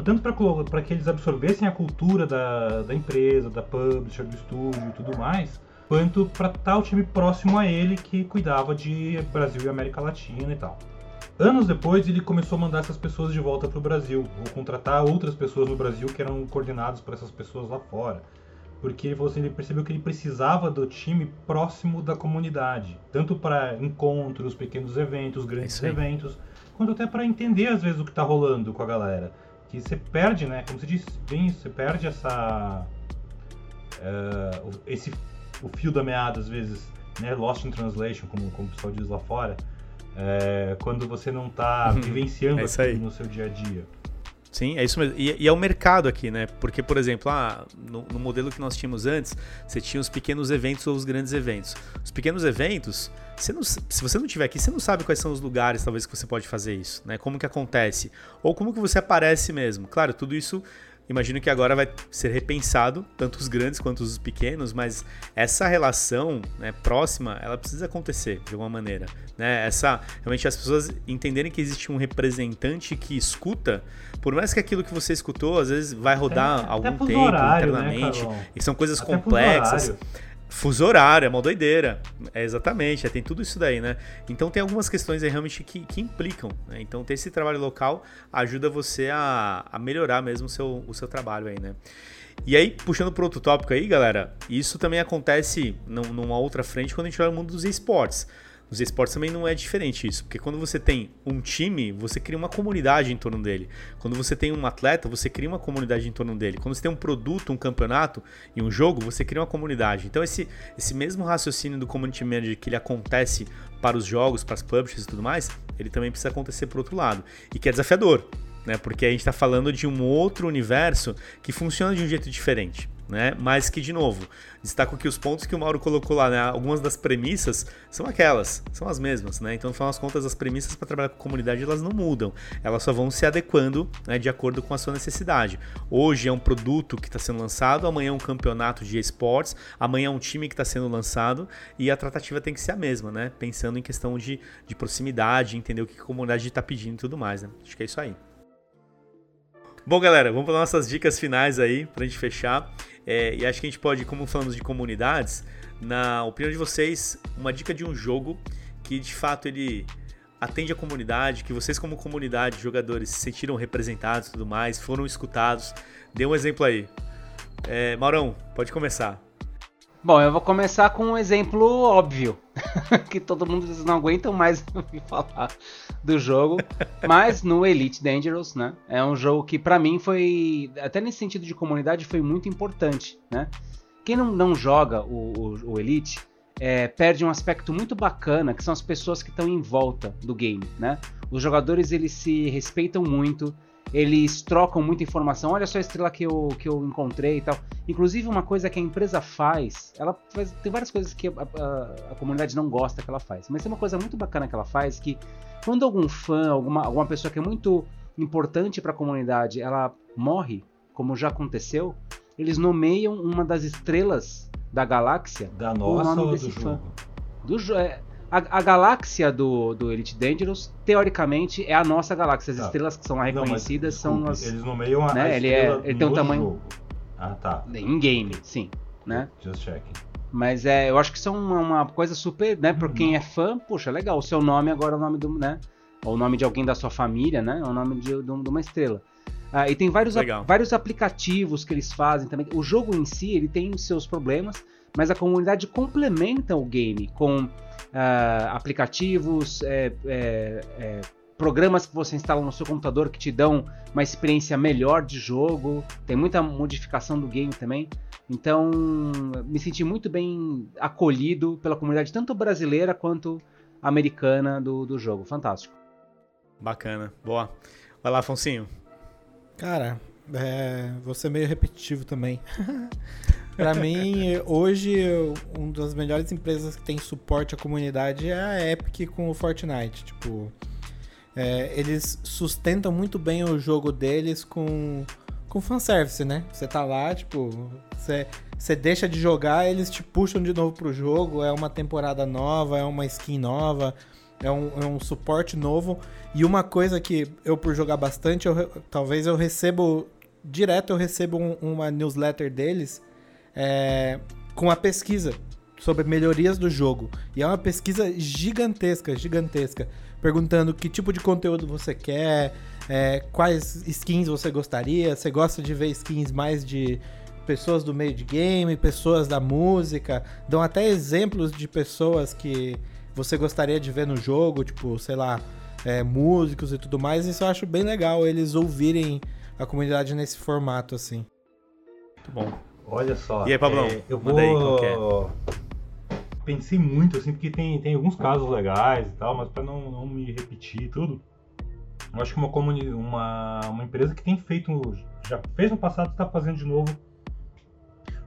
tanto para que eles absorvessem a cultura da, da empresa, da publisher, do estúdio e tudo mais, quanto para estar o time próximo a ele que cuidava de Brasil e América Latina e tal. Anos depois, ele começou a mandar essas pessoas de volta para o Brasil, ou contratar outras pessoas no Brasil que eram coordenadas por essas pessoas lá fora. Porque ele, assim, ele percebeu que ele precisava do time próximo da comunidade, tanto para encontros, pequenos eventos, grandes eventos, quanto até para entender às vezes o que está rolando com a galera. Que você perde, né? Como você disse bem, você perde essa. Uh, esse, o fio da meada, às vezes, né? Lost in translation, como, como o pessoal diz lá fora é, quando você não está uhum. vivenciando é no seu dia a dia. Sim, é isso mesmo. E, e, é o mercado aqui, né? Porque, por exemplo, ah, no, no, modelo que nós tínhamos antes, você tinha os pequenos eventos ou os grandes eventos. Os pequenos eventos, você não, se você não tiver aqui, você não sabe quais são os lugares, talvez, que você pode fazer isso, né? Como que acontece. Ou como que você aparece mesmo. Claro, tudo isso imagino que agora vai ser repensado, tanto os grandes quanto os pequenos, mas essa relação né, próxima, ela precisa acontecer de alguma maneira. Né? Essa, realmente as pessoas entenderem que existe um representante que escuta, por mais que aquilo que você escutou, às vezes vai rodar até, algum até tempo horário, né, internamente, né, e são coisas até complexas. Fuso horário, é uma doideira. É exatamente, é, tem tudo isso daí, né? Então tem algumas questões aí realmente que, que implicam. Né? Então ter esse trabalho local ajuda você a, a melhorar mesmo o seu, o seu trabalho aí, né? E aí, puxando para outro tópico aí, galera, isso também acontece numa outra frente quando a gente olha o mundo dos esportes. Nos esportes também não é diferente isso, porque quando você tem um time, você cria uma comunidade em torno dele. Quando você tem um atleta, você cria uma comunidade em torno dele. Quando você tem um produto, um campeonato e um jogo, você cria uma comunidade. Então esse, esse mesmo raciocínio do community manager que ele acontece para os jogos, para as publishers e tudo mais, ele também precisa acontecer por outro lado. E que é desafiador, né? Porque a gente está falando de um outro universo que funciona de um jeito diferente né? Mas que, de novo, destaco que os pontos que o Mauro colocou lá, né? Algumas das premissas são aquelas, são as mesmas, né? Então, no final das contas, as premissas para trabalhar com comunidade elas não mudam, elas só vão se adequando né, de acordo com a sua necessidade. Hoje é um produto que está sendo lançado, amanhã é um campeonato de esportes, amanhã é um time que está sendo lançado e a tratativa tem que ser a mesma, né? Pensando em questão de, de proximidade, entender o que a comunidade está pedindo e tudo mais, né? Acho que é isso aí. Bom, galera, vamos para nossas dicas finais aí, para a gente fechar. É, e acho que a gente pode, como falamos de comunidades, na opinião de vocês, uma dica de um jogo que de fato ele atende a comunidade, que vocês como comunidade, jogadores, se sentiram representados e tudo mais, foram escutados. Dê um exemplo aí. É, Maurão, pode começar. Bom, eu vou começar com um exemplo óbvio, que todo mundo não aguentam mais ouvir falar do jogo, mas no Elite Dangerous, né? É um jogo que para mim foi, até nesse sentido de comunidade, foi muito importante, né? Quem não, não joga o, o, o Elite é, perde um aspecto muito bacana, que são as pessoas que estão em volta do game, né? Os jogadores eles se respeitam muito, eles trocam muita informação. Olha só a estrela que eu, que eu encontrei e tal. Inclusive, uma coisa que a empresa faz, ela faz, tem várias coisas que a, a, a, comunidade não gosta que ela faz, mas tem uma coisa muito bacana que ela faz que quando algum fã, alguma, alguma pessoa que é muito importante para a comunidade, ela morre, como já aconteceu, eles nomeiam uma das estrelas da galáxia da nossa o nome desse do fã. Jogo? Do, é, a, a, galáxia do, do Elite Dangerous, teoricamente, é a nossa galáxia. As tá. estrelas que são lá reconhecidas Não, são as. Eles nomeiam a, né? a ele, é, ele tem um tamanho. Jogo. Ah, tá. Em game, sim. Né? Just checking. Mas é, eu acho que são uma, uma coisa super, né? Pra quem é fã, puxa, legal. O seu nome agora é o nome do, né? Ou o nome de alguém da sua família, né? É o nome de, de, de uma estrela. Ah, e tem vários, a, vários aplicativos que eles fazem também. O jogo em si, ele tem os seus problemas, mas a comunidade complementa o game com uh, aplicativos, é, é, é, programas que você instala no seu computador que te dão uma experiência melhor de jogo. Tem muita modificação do game também. Então, me senti muito bem acolhido pela comunidade, tanto brasileira quanto americana do, do jogo. Fantástico. Bacana, boa. Vai lá, Afonsinho. Cara, é, vou ser meio repetitivo também. Para mim, hoje, uma das melhores empresas que tem suporte à comunidade é a Epic com o Fortnite. Tipo, é, eles sustentam muito bem o jogo deles com, com fanservice, né? Você tá lá, tipo, você, você deixa de jogar, eles te puxam de novo pro jogo. É uma temporada nova, é uma skin nova, é um, é um suporte novo. E uma coisa que eu, por jogar bastante, eu, talvez eu recebo. Direto eu recebo um, uma newsletter deles é, com a pesquisa sobre melhorias do jogo. E é uma pesquisa gigantesca, gigantesca. Perguntando que tipo de conteúdo você quer, é, quais skins você gostaria, você gosta de ver skins mais de pessoas do meio de game, pessoas da música. Dão até exemplos de pessoas que você gostaria de ver no jogo, tipo, sei lá, é, músicos e tudo mais. Isso eu acho bem legal eles ouvirem a comunidade nesse formato assim. Muito bom. Olha só. E aí, Pablão? É, eu vou. É? Pensei muito, assim, porque tem, tem alguns casos legais e tal, mas para não, não me repetir tudo, eu acho que uma, comuni... uma, uma empresa que tem feito, já fez no passado, está fazendo de novo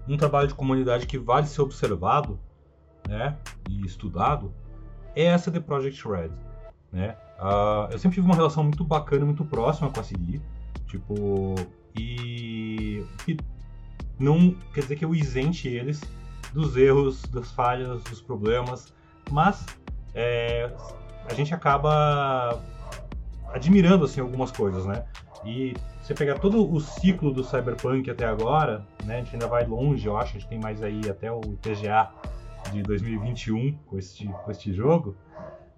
um trabalho de comunidade que vale ser observado, né, e estudado, é essa The Project Red, né. Uh, eu sempre tive uma relação muito bacana, muito próxima com a CD, tipo, e que não quer dizer que eu isente eles dos erros, das falhas, dos problemas, mas é, a gente acaba admirando assim algumas coisas, né? E você pegar todo o ciclo do Cyberpunk até agora, né? A gente ainda vai longe, eu acho, a gente tem mais aí até o TGA de 2021 com este, com este jogo,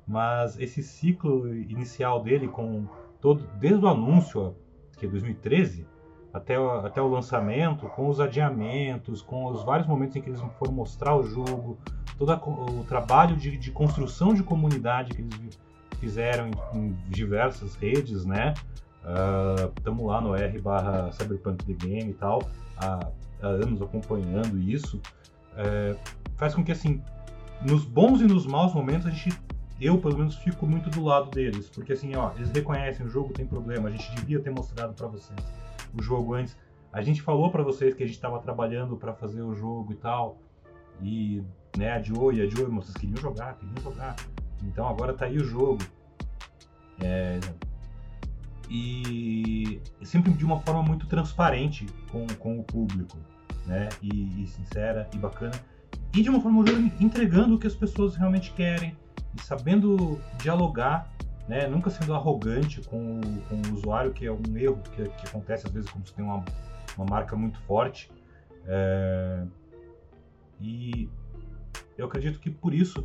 mas esse ciclo inicial dele com todo desde o anúncio, que é 2013, até o, até o lançamento, com os adiamentos, com os vários momentos em que eles foram mostrar o jogo, todo a, o trabalho de, de, construção de comunidade que eles fizeram em, em diversas redes, né? Estamos uh, lá no R barra Cyberpunk The Game e tal, há, há anos acompanhando isso. Uh, faz com que, assim, nos bons e nos maus momentos, a gente, eu pelo menos fico muito do lado deles, porque assim, ó, eles reconhecem o jogo tem problema, a gente devia ter mostrado para vocês o jogo antes. A gente falou para vocês que a gente estava trabalhando para fazer o jogo e tal. E né, adiou e adiou, vocês queriam jogar, queriam jogar. Então agora tá aí o jogo. É, e sempre de uma forma muito transparente com, com o público, né? E, e, sincera e bacana. E de uma forma entregando o que as pessoas realmente querem e sabendo dialogar né? Nunca sendo arrogante com, com o usuário, que é um erro que, que acontece às vezes quando você tem uma, uma marca muito forte. É... E eu acredito que por isso,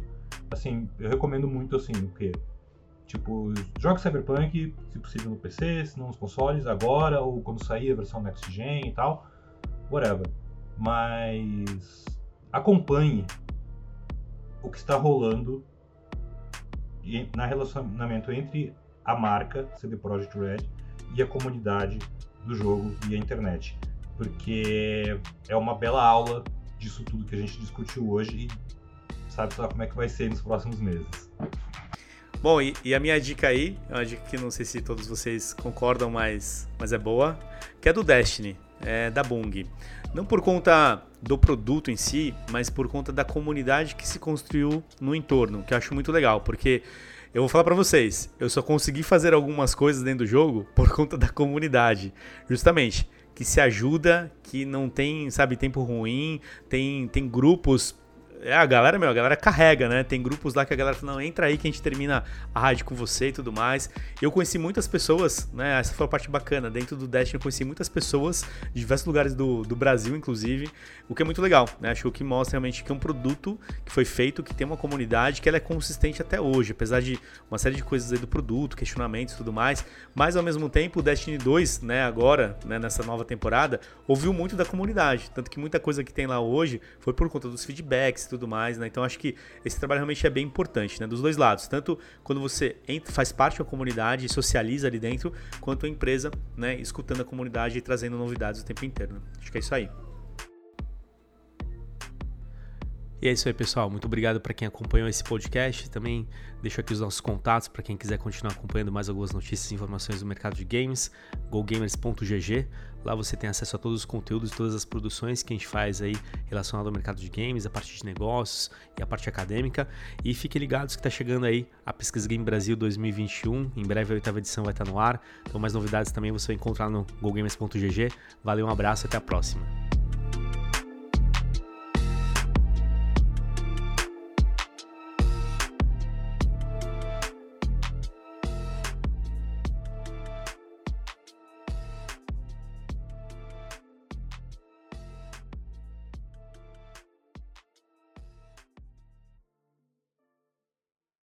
assim, eu recomendo muito assim, o quê? Tipo, joga Cyberpunk, se possível no PC, se não nos consoles, agora, ou quando sair a versão Next Gen e tal, whatever. Mas acompanhe o que está rolando na relacionamento entre a marca CD Projekt Red e a comunidade do jogo e a internet, porque é uma bela aula disso tudo que a gente discutiu hoje e sabe só como é que vai ser nos próximos meses. Bom, e, e, a minha dica aí, é uma dica que não sei se todos vocês concordam, mas, mas é boa, que é do Destiny, é da Bung. Não por conta do produto em si, mas por conta da comunidade que se construiu no entorno, que eu acho muito legal, porque eu vou falar para vocês, eu só consegui fazer algumas coisas dentro do jogo por conta da comunidade, justamente que se ajuda, que não tem, sabe, tempo ruim, tem tem grupos é, a galera, meu, a galera carrega, né? Tem grupos lá que a galera fala, não, entra aí que a gente termina a rádio com você e tudo mais. Eu conheci muitas pessoas, né? Essa foi a parte bacana. Dentro do Destiny eu conheci muitas pessoas de diversos lugares do, do Brasil, inclusive, o que é muito legal, né? Acho que mostra realmente que é um produto que foi feito, que tem uma comunidade, que ela é consistente até hoje, apesar de uma série de coisas aí do produto, questionamentos e tudo mais. Mas ao mesmo tempo, o Destiny 2, né, agora, né, nessa nova temporada, ouviu muito da comunidade. Tanto que muita coisa que tem lá hoje foi por conta dos feedbacks e tudo mais, né? Então acho que esse trabalho realmente é bem importante, né? Dos dois lados, tanto quando você entra, faz parte da comunidade e socializa ali dentro, quanto a empresa, né, escutando a comunidade e trazendo novidades o tempo inteiro. Né? Acho que é isso aí. E é isso aí, pessoal. Muito obrigado para quem acompanhou esse podcast. Também deixo aqui os nossos contatos para quem quiser continuar acompanhando mais algumas notícias e informações do mercado de games. gogamers.gg. Lá você tem acesso a todos os conteúdos, todas as produções que a gente faz aí relacionado ao mercado de games, a parte de negócios e a parte acadêmica. E fiquem ligados que está chegando aí a Pesquisa Game Brasil 2021. Em breve a oitava edição vai estar no ar. Então mais novidades também você vai encontrar no gogamers.gg. Valeu, um abraço e até a próxima.